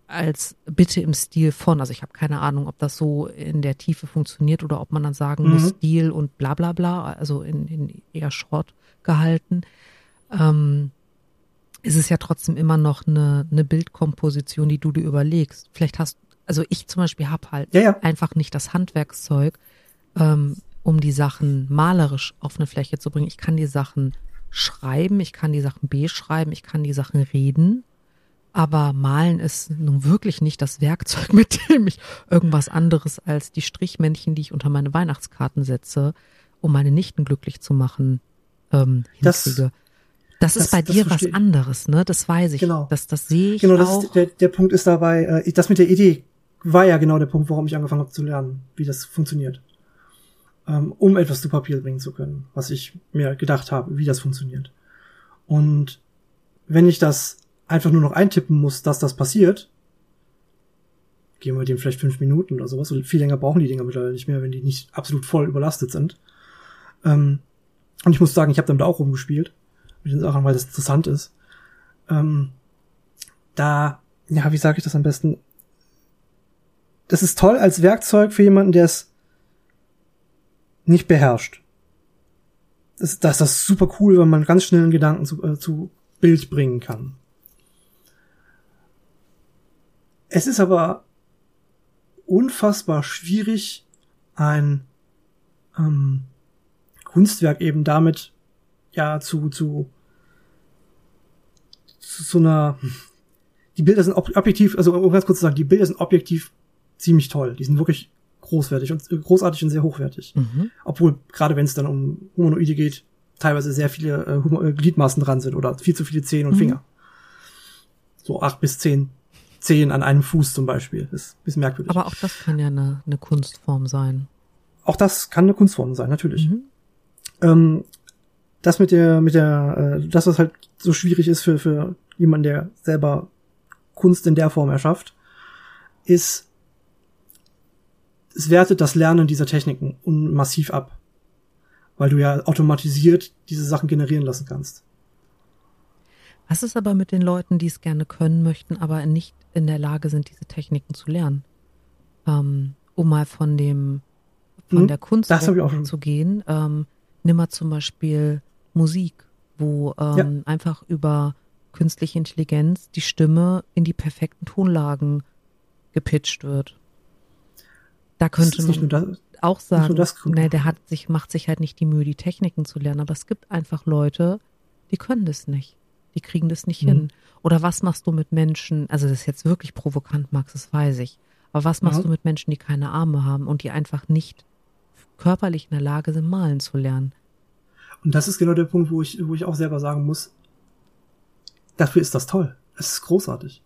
als bitte im Stil von, also ich habe keine Ahnung, ob das so in der Tiefe funktioniert oder ob man dann sagen muss, Mhm. Stil und bla bla bla, also in, in eher Short gehalten, ähm, ist es ja trotzdem immer noch eine, eine Bildkomposition, die du dir überlegst. Vielleicht hast, also ich zum Beispiel habe halt Ja, ja. einfach nicht das Handwerkszeug, ähm, um die Sachen malerisch auf eine Fläche zu bringen. Ich kann die Sachen schreiben, ich kann die Sachen beschreiben, ich kann die Sachen reden, aber malen ist nun wirklich nicht das Werkzeug, mit dem ich irgendwas anderes als die Strichmännchen, die ich unter meine Weihnachtskarten setze, um meine Nichten glücklich zu machen, ähm, Das- hinkriege. Das ist Das- bei das dir was verstehe ich. anderes, ne? Das weiß ich. Genau. Das, das sehe ich Genau, das auch. ist, der, der Punkt ist dabei, äh, das mit der Idee war ja genau der Punkt, warum ich angefangen habe zu lernen, wie das funktioniert. Ähm, um etwas zu Papier bringen zu können, was ich mir gedacht habe, wie das funktioniert. Und wenn ich das einfach nur noch eintippen muss, dass das passiert, geben wir dem vielleicht fünf Minuten oder sowas. Und viel länger brauchen die Dinger mittlerweile nicht mehr, wenn die nicht absolut voll überlastet sind. Ähm, und ich muss sagen, ich habe damit auch rumgespielt mit den Sachen, weil das interessant ist. Ähm, da, ja, wie sage ich das am besten? Das ist toll als Werkzeug für jemanden, der es nicht beherrscht. Das, das, das ist super cool, wenn man ganz schnell einen Gedanken zu, äh, zu Bild bringen kann. Es ist aber unfassbar schwierig, ein ähm, Kunstwerk eben damit ja zu zu zu so einer die Bilder sind ob objektiv also um ganz kurz zu sagen die Bilder sind objektiv ziemlich toll die sind wirklich großwertig und äh, großartig und sehr hochwertig Mhm. obwohl gerade wenn es dann um Humanoide geht teilweise sehr viele äh, äh, Gliedmaßen dran sind oder viel zu viele Zehen und Mhm. Finger so acht bis zehn Zehen an einem Fuß zum Beispiel ist ein bisschen merkwürdig Aber auch das kann ja eine, eine Kunstform sein. auch das kann eine Kunstform sein natürlich Mhm. ähm, das mit der, mit der, äh, das, was halt so schwierig ist für, für jemanden, der selber Kunst in der Form erschafft, ist, es wertet das Lernen dieser Techniken massiv ab. Weil du ja automatisiert diese Sachen generieren lassen kannst. Was ist aber mit den Leuten, die es gerne können möchten, aber nicht in der Lage sind, diese Techniken zu lernen? Ähm, um mal von dem, von Hm, der Kunst zu gehen, ähm, nimm mal zum Beispiel Musik, wo ähm, einfach über künstliche Intelligenz die Stimme in die perfekten Tonlagen gepitcht wird. Da könnte man das, auch sagen, nee, der hat sich, macht sich halt nicht die Mühe, die Techniken zu lernen, aber es gibt einfach Leute, die können das nicht. Die kriegen das nicht Mhm. hin. Oder was machst du mit Menschen, also das ist jetzt wirklich provokant, Max, das weiß ich. Aber was machst Ja. du mit Menschen, die keine Arme haben und die einfach nicht körperlich in der Lage sind, malen zu lernen? Und das ist genau der Punkt, wo ich, wo ich auch selber sagen muss, dafür ist das toll. Es ist großartig.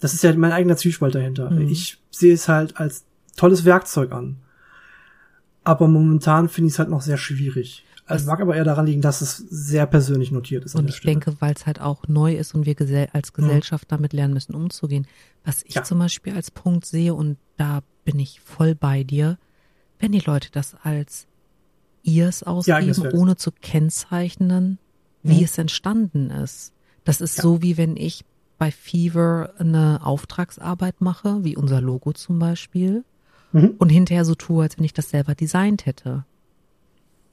Das ist ja mein eigener Zwiespalt dahinter. Mhm. Ich sehe es halt als tolles Werkzeug an. Aber momentan finde ich es halt noch sehr schwierig. Also Das- mag aber eher daran liegen, dass es sehr persönlich notiert ist. Und ich Stelle. denke, weil es halt auch neu ist und wir gesell als Gesellschaft damit lernen müssen, umzugehen. Was ich Ja. zum Beispiel als Punkt sehe, und da bin ich voll bei dir, wenn die Leute das als ihrs ausgeben, Werk. ohne zu kennzeichnen, wie Mhm. es entstanden ist. Das ist Ja. so, wie wenn ich bei Fever eine Auftragsarbeit mache, wie unser Logo zum Beispiel, Mhm. und hinterher so tue, als wenn ich das selber designt hätte.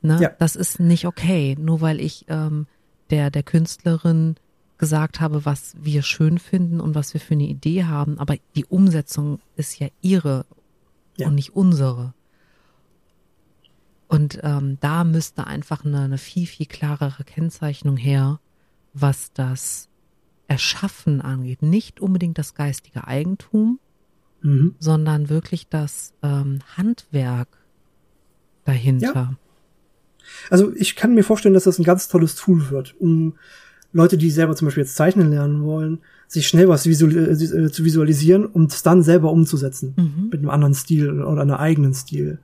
Ne? Ja. Das ist nicht okay, nur weil ich ähm, der, der Künstlerin gesagt habe, was wir schön finden und was wir für eine Idee haben, aber die Umsetzung ist ja ihre Ja. und nicht unsere. Und ähm, da müsste einfach eine, eine viel, viel klarere Kennzeichnung her, was das Erschaffen angeht. Nicht unbedingt das geistige Eigentum, Mhm. sondern wirklich das ähm, Handwerk dahinter. Also ich kann mir vorstellen, dass das ein ganz tolles Tool wird, um Leute, die selber zum Beispiel jetzt zeichnen lernen wollen, sich schnell was visual äh, zu visualisieren und es dann selber umzusetzen. Mhm. Mit einem anderen Stil oder einem eigenen Stil.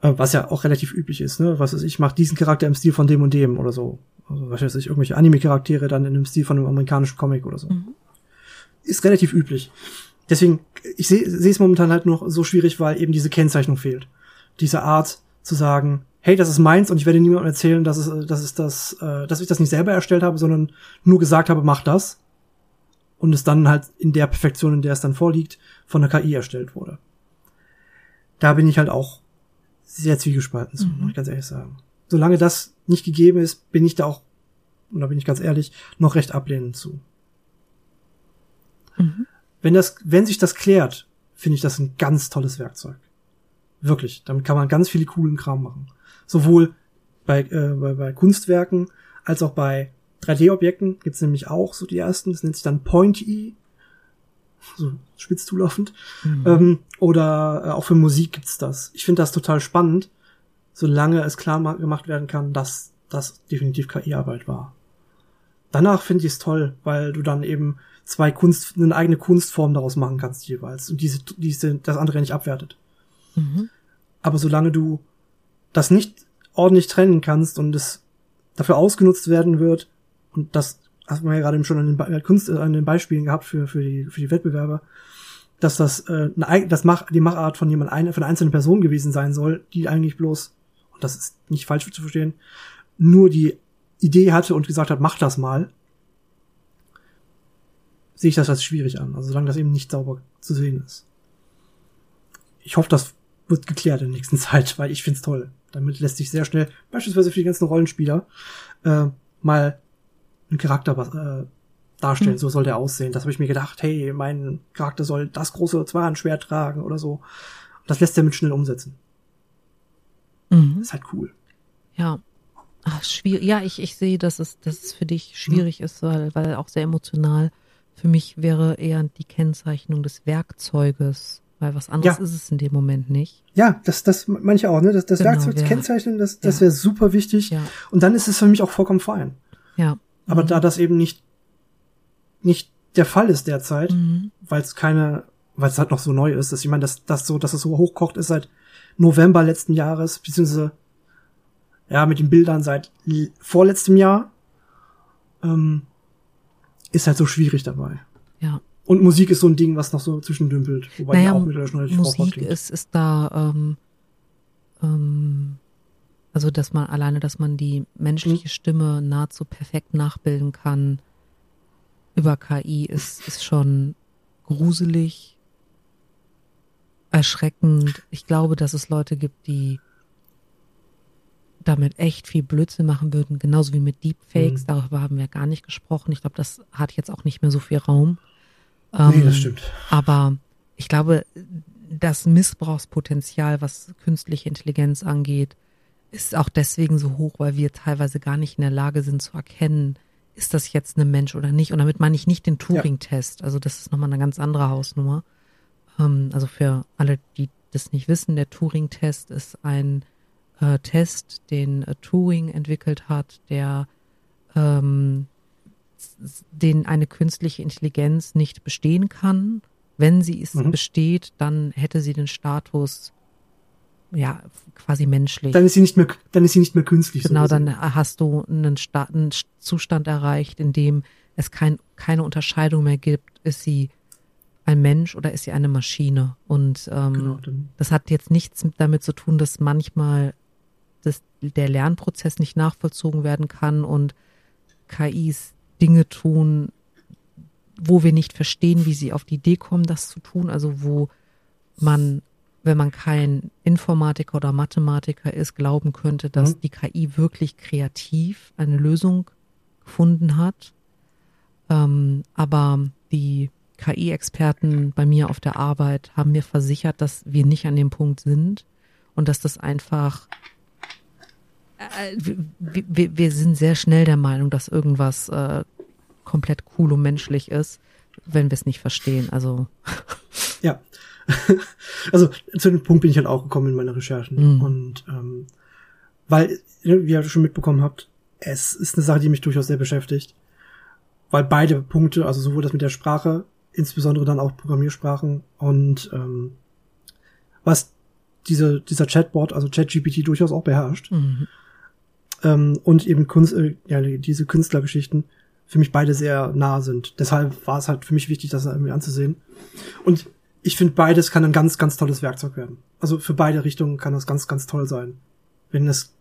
Äh, Was ja auch relativ üblich ist, ne? Was ist, ich mache diesen Charakter im Stil von dem und dem oder so. Also, was weiß ich, irgendwelche Anime-Charaktere dann in dem Stil von einem amerikanischen Comic oder so. Mhm. Ist relativ üblich. Deswegen, ich sehe sehe es momentan halt noch so schwierig, weil eben diese Kennzeichnung fehlt. Diese Art zu sagen, hey, das ist meins und ich werde niemandem erzählen, dass es, dass es das, äh, dass ich das nicht selber erstellt habe, sondern nur gesagt habe, mach das. Und es dann halt in der Perfektion, in der es dann vorliegt, von der KI erstellt wurde. Da bin ich halt auch sehr zwiegespalten zu, Mhm. muss ich ganz ehrlich sagen. Solange das nicht gegeben ist, bin ich da auch, und da bin ich ganz ehrlich, noch recht ablehnend zu. Mhm. Wenn das, wenn sich das klärt, finde ich das ein ganz tolles Werkzeug. Wirklich. Damit kann man ganz viele coolen Kram machen. Sowohl bei, äh, bei, bei Kunstwerken als auch bei 3D-Objekten gibt's nämlich auch so die ersten. Das nennt sich dann Point-E. So spitz zulaufend. Mhm. Ähm, oder äh, auch für Musik gibt's das. Ich finde das total spannend, solange es klar ma- gemacht werden kann, dass das definitiv KI-Arbeit war. danach finde ich es toll, weil du dann eben zwei Kunst, eine eigene Kunstform daraus machen kannst jeweils und diese, diese, das andere nicht abwertet. Mhm. Aber solange du das nicht ordentlich trennen kannst und es dafür ausgenutzt werden wird, und das hat man ja gerade schon an den, Be- Kunst, äh, an den Beispielen gehabt für, für, die, für die Wettbewerber, dass das, äh, eine, das Mach, die Machart von jemand eine, von einer einzelnen Person gewesen sein soll, die eigentlich bloß, und das ist nicht falsch zu verstehen, nur die Idee hatte und gesagt hat, mach das mal, sehe ich das als schwierig an. Also solange das eben nicht sauber zu sehen ist. Ich hoffe, das wird geklärt in der nächsten Zeit, weil ich find's toll. Damit lässt sich sehr schnell, beispielsweise für die ganzen Rollenspieler, äh, mal einen Charakter äh, darstellen. Mhm. So soll der aussehen. Das habe ich mir gedacht, hey, mein Charakter soll das große Zweihandschwert tragen oder so. Das lässt er mit schnell umsetzen. Mhm. ist halt cool. Ja. Ach, schwierig. Ja, ich, ich sehe, dass es, dass es für dich schwierig ist, weil, weil auch sehr emotional. Für mich wäre eher die Kennzeichnung des Werkzeuges, weil was anderes Ja. ist es in dem Moment nicht. Ja, das, das manche auch, ne? Das, das Genau, Werkzeug zu ja. kennzeichnen, das, das Ja. wäre super wichtig. Ja. Und dann ist es für mich auch vollkommen fein. Ja. Aber Mhm. da das eben nicht, nicht der Fall ist derzeit, Mhm. weil es keine, weil es halt noch so neu ist, dass ich meine, dass das so, dass es so hochkocht ist seit November letzten Jahres, beziehungsweise ja, mit den Bildern seit vorletztem Jahr, ähm, ist halt so schwierig dabei. Ja. Und Musik ist so ein Ding, was noch so zwischendümpelt, wobei die Naja, auch mittlerweile schon relativ Musik ist, ist da, ähm, ähm, also dass man alleine, dass man die Mhm. menschliche Stimme nahezu perfekt nachbilden kann über KI ist, ist schon gruselig, erschreckend. Ich glaube, dass es Leute gibt, die damit echt viel Blödsinn machen würden, genauso wie mit Deepfakes. Mhm. Darüber haben wir gar nicht gesprochen. Ich glaube, das hat jetzt auch nicht mehr so viel Raum. Nee, Ähm, das stimmt. aber ich glaube, das Missbrauchspotenzial, was künstliche Intelligenz angeht, ist auch deswegen so hoch, weil wir teilweise gar nicht in der Lage sind zu erkennen, ist das jetzt ein Mensch oder nicht. Und damit meine ich nicht den Turing-Test. Also das ist nochmal eine ganz andere Hausnummer. Ähm, also für alle, die das nicht wissen, der Turing-Test ist ein äh, Test, den äh, Turing entwickelt hat, der ähm, den eine künstliche Intelligenz nicht bestehen kann. Wenn sie es Mhm. besteht, dann hätte sie den Status ja quasi menschlich. Dann ist sie nicht mehr, dann ist sie nicht mehr künstlich. so Genau, gesehen. dann hast du einen, Sta einen Zustand erreicht, in dem es kein, keine Unterscheidung mehr gibt, ist sie ein Mensch oder ist sie eine Maschine? Und ähm, Genau, das hat jetzt nichts mit- damit zu tun, dass manchmal das, der Lernprozess nicht nachvollzogen werden kann und KIs Dinge tun, wo wir nicht verstehen, wie sie auf die Idee kommen, das zu tun. Also wo man, wenn man kein Informatiker oder Mathematiker ist, glauben könnte, dass Mhm. die KI wirklich kreativ eine Lösung gefunden hat. Ähm, aber die KI-Experten bei mir auf der Arbeit haben mir versichert, dass wir nicht an dem Punkt sind und dass das einfach äh, wir, wir, wir sind sehr schnell der Meinung, dass irgendwas äh, komplett cool und menschlich ist, wenn wir es nicht verstehen. Also ja. also zu dem Punkt bin ich halt auch gekommen in meiner Recherchen. Mhm. Und ähm, weil, wie ihr schon mitbekommen habt, es ist eine Sache, die mich durchaus sehr beschäftigt. Weil beide Punkte, also sowohl das mit der Sprache, insbesondere dann auch Programmiersprachen und ähm, was diese, dieser Chatbot, also ChatGPT durchaus auch beherrscht, mhm. Ähm, und eben Kunst, äh, ja, diese Künstlergeschichten für mich beide sehr nah sind. Deshalb war es halt für mich wichtig, das irgendwie anzusehen. Und ich finde, beides kann ein ganz, ganz tolles Werkzeug werden. Also für beide Richtungen kann das ganz, ganz toll sein. Wenn es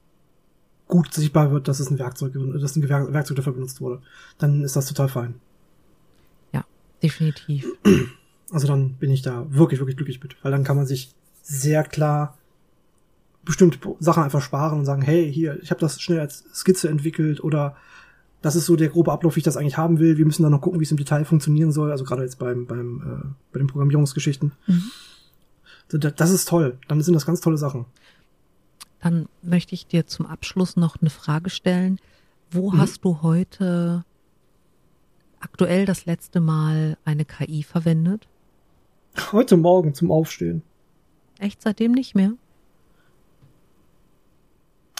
gut sichtbar wird, dass es ein Werkzeug, dass ein Werkzeug dafür benutzt wurde, dann ist das total fein. definitiv. Also dann bin ich da wirklich, wirklich glücklich mit, weil dann kann man sich sehr klar bestimmte Sachen einfach sparen und sagen, hey, hier, ich habe das schnell als Skizze entwickelt oder das ist so der grobe Ablauf, wie ich das eigentlich haben will. Wir müssen dann noch gucken, wie es im Detail funktionieren soll. Also gerade jetzt beim, beim äh, bei den Programmierungsgeschichten. Mhm. Das ist toll. Dann sind das ganz tolle Sachen. Dann möchte ich dir zum Abschluss noch eine Frage stellen. Wo Mhm. hast du heute aktuell das letzte Mal eine KI verwendet? Heute Morgen zum Aufstehen. Echt seitdem nicht mehr?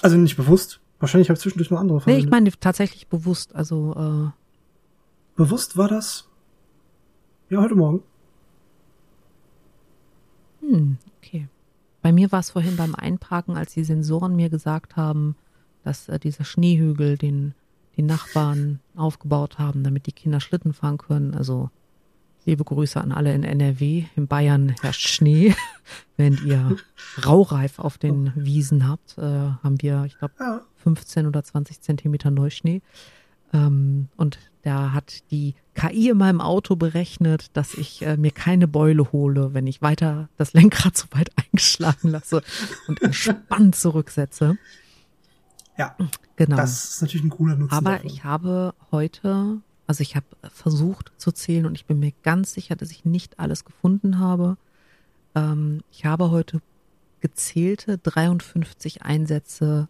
Also nicht bewusst. Wahrscheinlich habe ich zwischendurch noch andere Nee, verwendet. ich meine tatsächlich bewusst. Also bewusst war das ja heute Morgen. Hm, okay. Bei mir war es vorhin beim Einparken, als die Sensoren mir gesagt haben, dass äh, dieser Schneehügel, den die Nachbarn aufgebaut haben, damit die Kinder Schlitten fahren können. Also liebe Grüße an alle in NRW. In Bayern herrscht Schnee. Während ihr raureif auf den Wiesen habt, äh, haben wir, ich glaube, Ja. 15 oder 20 Zentimeter Neuschnee. Ähm, und da hat die KI in meinem Auto berechnet, dass ich äh, mir keine Beule hole, wenn ich weiter das Lenkrad so weit eingeschlagen lasse und entspannt zurücksetze. Ja, Genau. das ist natürlich ein cooler Nutzen. Aber davon. ich habe heute, also ich habe versucht zu zählen und ich bin mir ganz sicher, dass ich nicht alles gefunden habe. Ähm, ich habe heute gezählte 53 Einsätze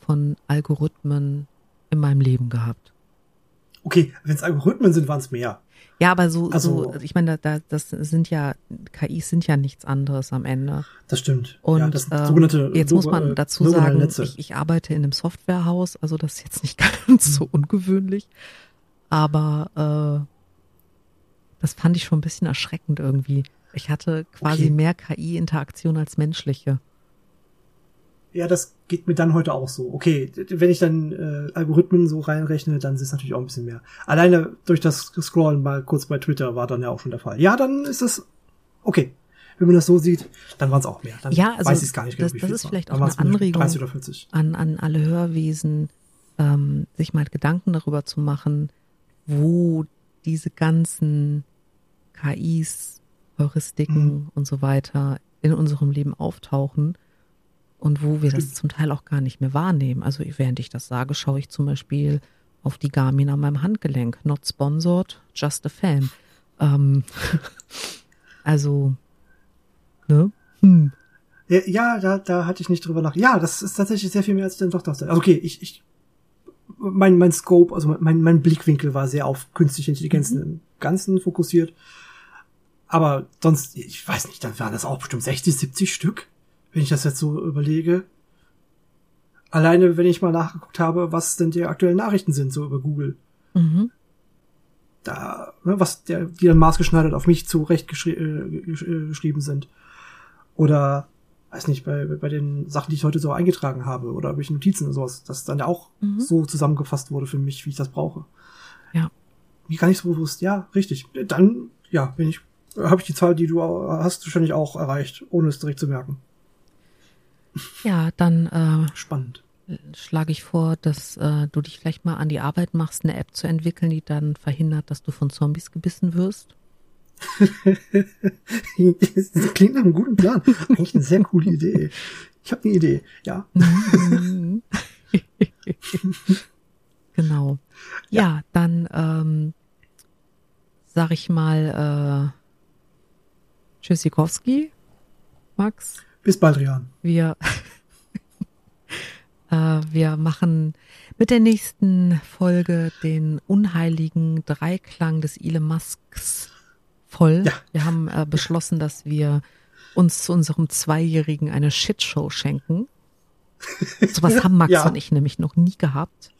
von Algorithmen in meinem Leben gehabt. Okay, wenn es Algorithmen sind, waren es mehr. Ja, aber so, Also- so ich meine, da, da, das sind ja, KIs sind ja nichts anderes am Ende. Das stimmt. Und ja, das ähm, sogenannte jetzt muss man äh, dazu sagen, ich, ich arbeite in einem Softwarehaus, also das ist jetzt nicht ganz so ungewöhnlich, aber äh, das fand ich schon ein bisschen erschreckend irgendwie. Ich hatte quasi Okay. mehr KI-Interaktion als menschliche. Ja, das geht mir dann heute auch so. Okay, wenn ich dann äh, Algorithmen so reinrechne, dann ist es natürlich auch ein bisschen mehr. Alleine durch das Scrollen mal kurz bei Twitter war dann ja auch schon der Fall. Ja, dann ist das okay. Wenn man das so sieht, dann waren es auch mehr. Dann Ja, also weiß ich es gar nicht genau, das- wie das ist war. vielleicht auch eine Anregung. 30 oder 40. an, an alle Hörwesen, ähm, sich mal Gedanken darüber zu machen, wo diese ganzen KIs, Heuristiken Mhm. und so weiter in unserem Leben auftauchen und wo wir das zum Teil auch gar nicht mehr wahrnehmen. Also während ich das sage, schaue ich zum Beispiel auf die Garmin an meinem Handgelenk. Not sponsored, just a fan. Ähm, also, ne? Hm. Ja, ja da, da hatte ich nicht drüber nach. Ja, das ist tatsächlich sehr viel mehr, als ich dann doch dachte. Also okay, ich, ich mein, mein Scope, also mein, mein Blickwinkel war sehr auf künstliche Intelligenz im Ganzen fokussiert. Aber sonst, ich weiß nicht, dann waren das auch bestimmt 60, 70 Stück, wenn ich das jetzt so überlege. Alleine, wenn ich mal nachgeguckt habe, was denn die aktuellen Nachrichten sind, so über Google. Mhm. Da, ne, was der, die dann maßgeschneidert auf mich zurecht geschri äh, äh, geschrieben sind. Oder, weiß nicht, bei, bei den Sachen, die ich heute so eingetragen habe, oder welche Notizen und sowas, das dann ja auch Mhm. so zusammengefasst wurde für mich, wie ich das brauche. Ja. Mir gar nicht so bewusst, ja, richtig. Dann, ja, bin ich, habe ich die Zahl, die du hast, wahrscheinlich auch erreicht, ohne es direkt zu merken. Ja, dann äh, Spannend. schlage ich vor, dass äh, du dich vielleicht mal an die Arbeit machst, eine App zu entwickeln, die dann verhindert, dass du von Zombies gebissen wirst. das klingt nach einem guten Plan. Eigentlich eine sehr coole Idee. Ich habe eine Idee, ja. genau. Ja, dann ähm, sag ich mal äh, Tschüssikowski, Max. Bis bald, Rian. Wir, äh, wir machen mit der nächsten Folge den unheiligen Dreiklang des Elon Musks voll. Ja. Wir haben äh, beschlossen, dass wir uns zu unserem Zweijährigen eine Shitshow schenken. Sowas haben Max Ja. und ich nämlich noch nie gehabt.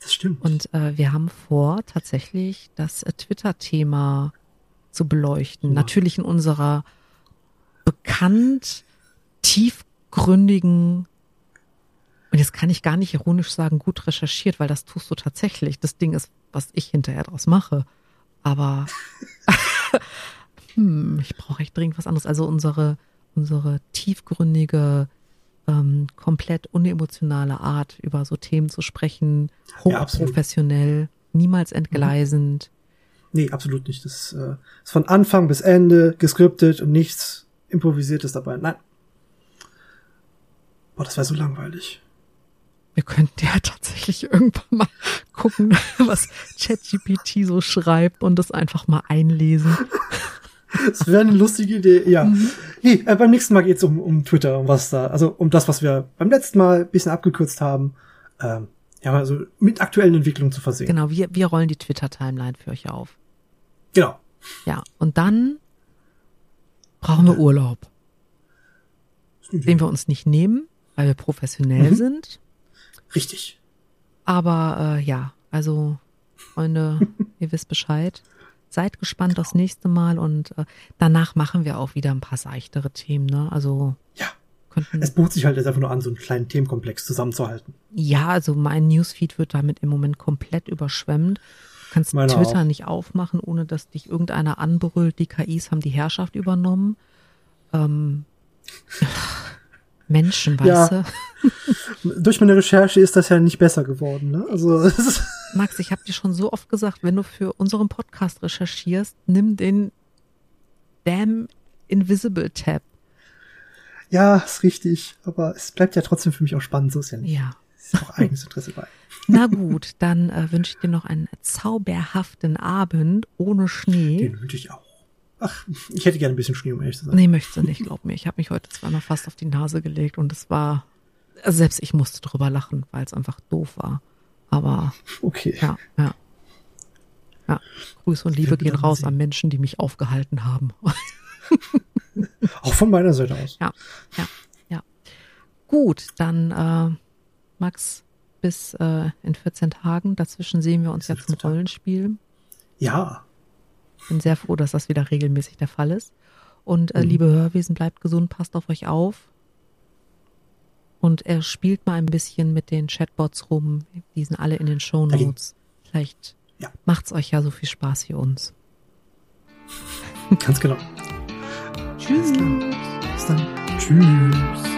Das stimmt. Und äh, wir haben vor, tatsächlich das äh, Twitter-Thema zu beleuchten. Ja. Natürlich in unserer bekannt tiefgründigen, und jetzt kann ich gar nicht ironisch sagen, gut recherchiert, weil das tust du tatsächlich. Das Ding ist, was ich hinterher draus mache. Aber hm, ich brauche echt dringend was anderes. Also unsere, unsere tiefgründige, ähm, komplett unemotionale Art, über so Themen zu sprechen, Ja, hochprofessionell, niemals entgleisend. Nee, absolut nicht. Das äh, ist von Anfang bis Ende geskriptet und nichts Improvisiertes dabei. Nein. Boah, das wäre so langweilig. Wir könnten ja tatsächlich irgendwann mal gucken, was ChatGPT so schreibt und das einfach mal einlesen. Das wäre eine lustige Idee, ja. Mhm. Nee, äh, beim nächsten Mal geht's um, um Twitter, um was da, also um das, was wir beim letzten Mal ein bisschen abgekürzt haben. Ähm, ja, also mit aktuellen Entwicklungen zu versehen. Genau, wir, wir rollen die Twitter-Timeline für euch auf. Genau. Ja, und dann brauchen wir Urlaub, den wir uns nicht nehmen, weil wir professionell Mhm. sind. Richtig. Aber äh, ja, also Freunde, ihr wisst Bescheid. Seid gespannt aufs nächste Mal und äh, danach machen wir auch wieder ein paar seichtere Themen, ne? Also Ja. könnten. Es bot sich halt jetzt einfach nur an, so einen kleinen Themenkomplex zusammenzuhalten. Ja, also mein Newsfeed wird damit im Moment komplett überschwemmt. Du kannst Meiner Twitter auch. nicht aufmachen, ohne dass dich irgendeiner anbrüllt, die KIs haben die Herrschaft übernommen. Ähm, Menschen, weißt Ja. du? Durch meine Recherche ist das ja nicht besser geworden, ne? Also, es ist, Max, ich habe dir schon so oft gesagt, wenn du für unseren Podcast recherchierst, nimm den Damn Invisible Tab. ja, ist richtig. Aber es bleibt ja trotzdem für mich auch spannend, so ist ja nicht. Ja. Ist ja auch eigenes Interesse bei. Na gut, dann äh, wünsche ich dir noch einen zauberhaften Abend ohne Schnee. Den wünsche ich auch. Ach, ich hätte gerne ein bisschen Schnee, um ehrlich zu sein. Nee, möchtest du nicht, glaub mir. Ich habe mich heute zweimal fast auf die Nase gelegt und es war, also selbst ich musste drüber lachen, weil es einfach doof war. Aber Okay. ja, ja. Ja, Grüße und Liebe gehen raus an Menschen, die mich aufgehalten haben. Auch von meiner Seite aus. Ja, ja, ja. Gut, dann äh, Max, bis äh, in 14 Tagen. Dazwischen sehen wir uns ja zum 14 Tagen. Rollenspiel. Ja. Bin sehr froh, dass das wieder regelmäßig der Fall ist. Und äh, Mhm. liebe Hörwesen, bleibt gesund, passt auf euch auf. Und er spielt mal ein bisschen mit den Chatbots rum. Die sind alle in den Show Notes. Vielleicht Ja. macht's euch ja so viel Spaß wie uns. Ganz genau. Tschüss. Bis dann. Tschüss.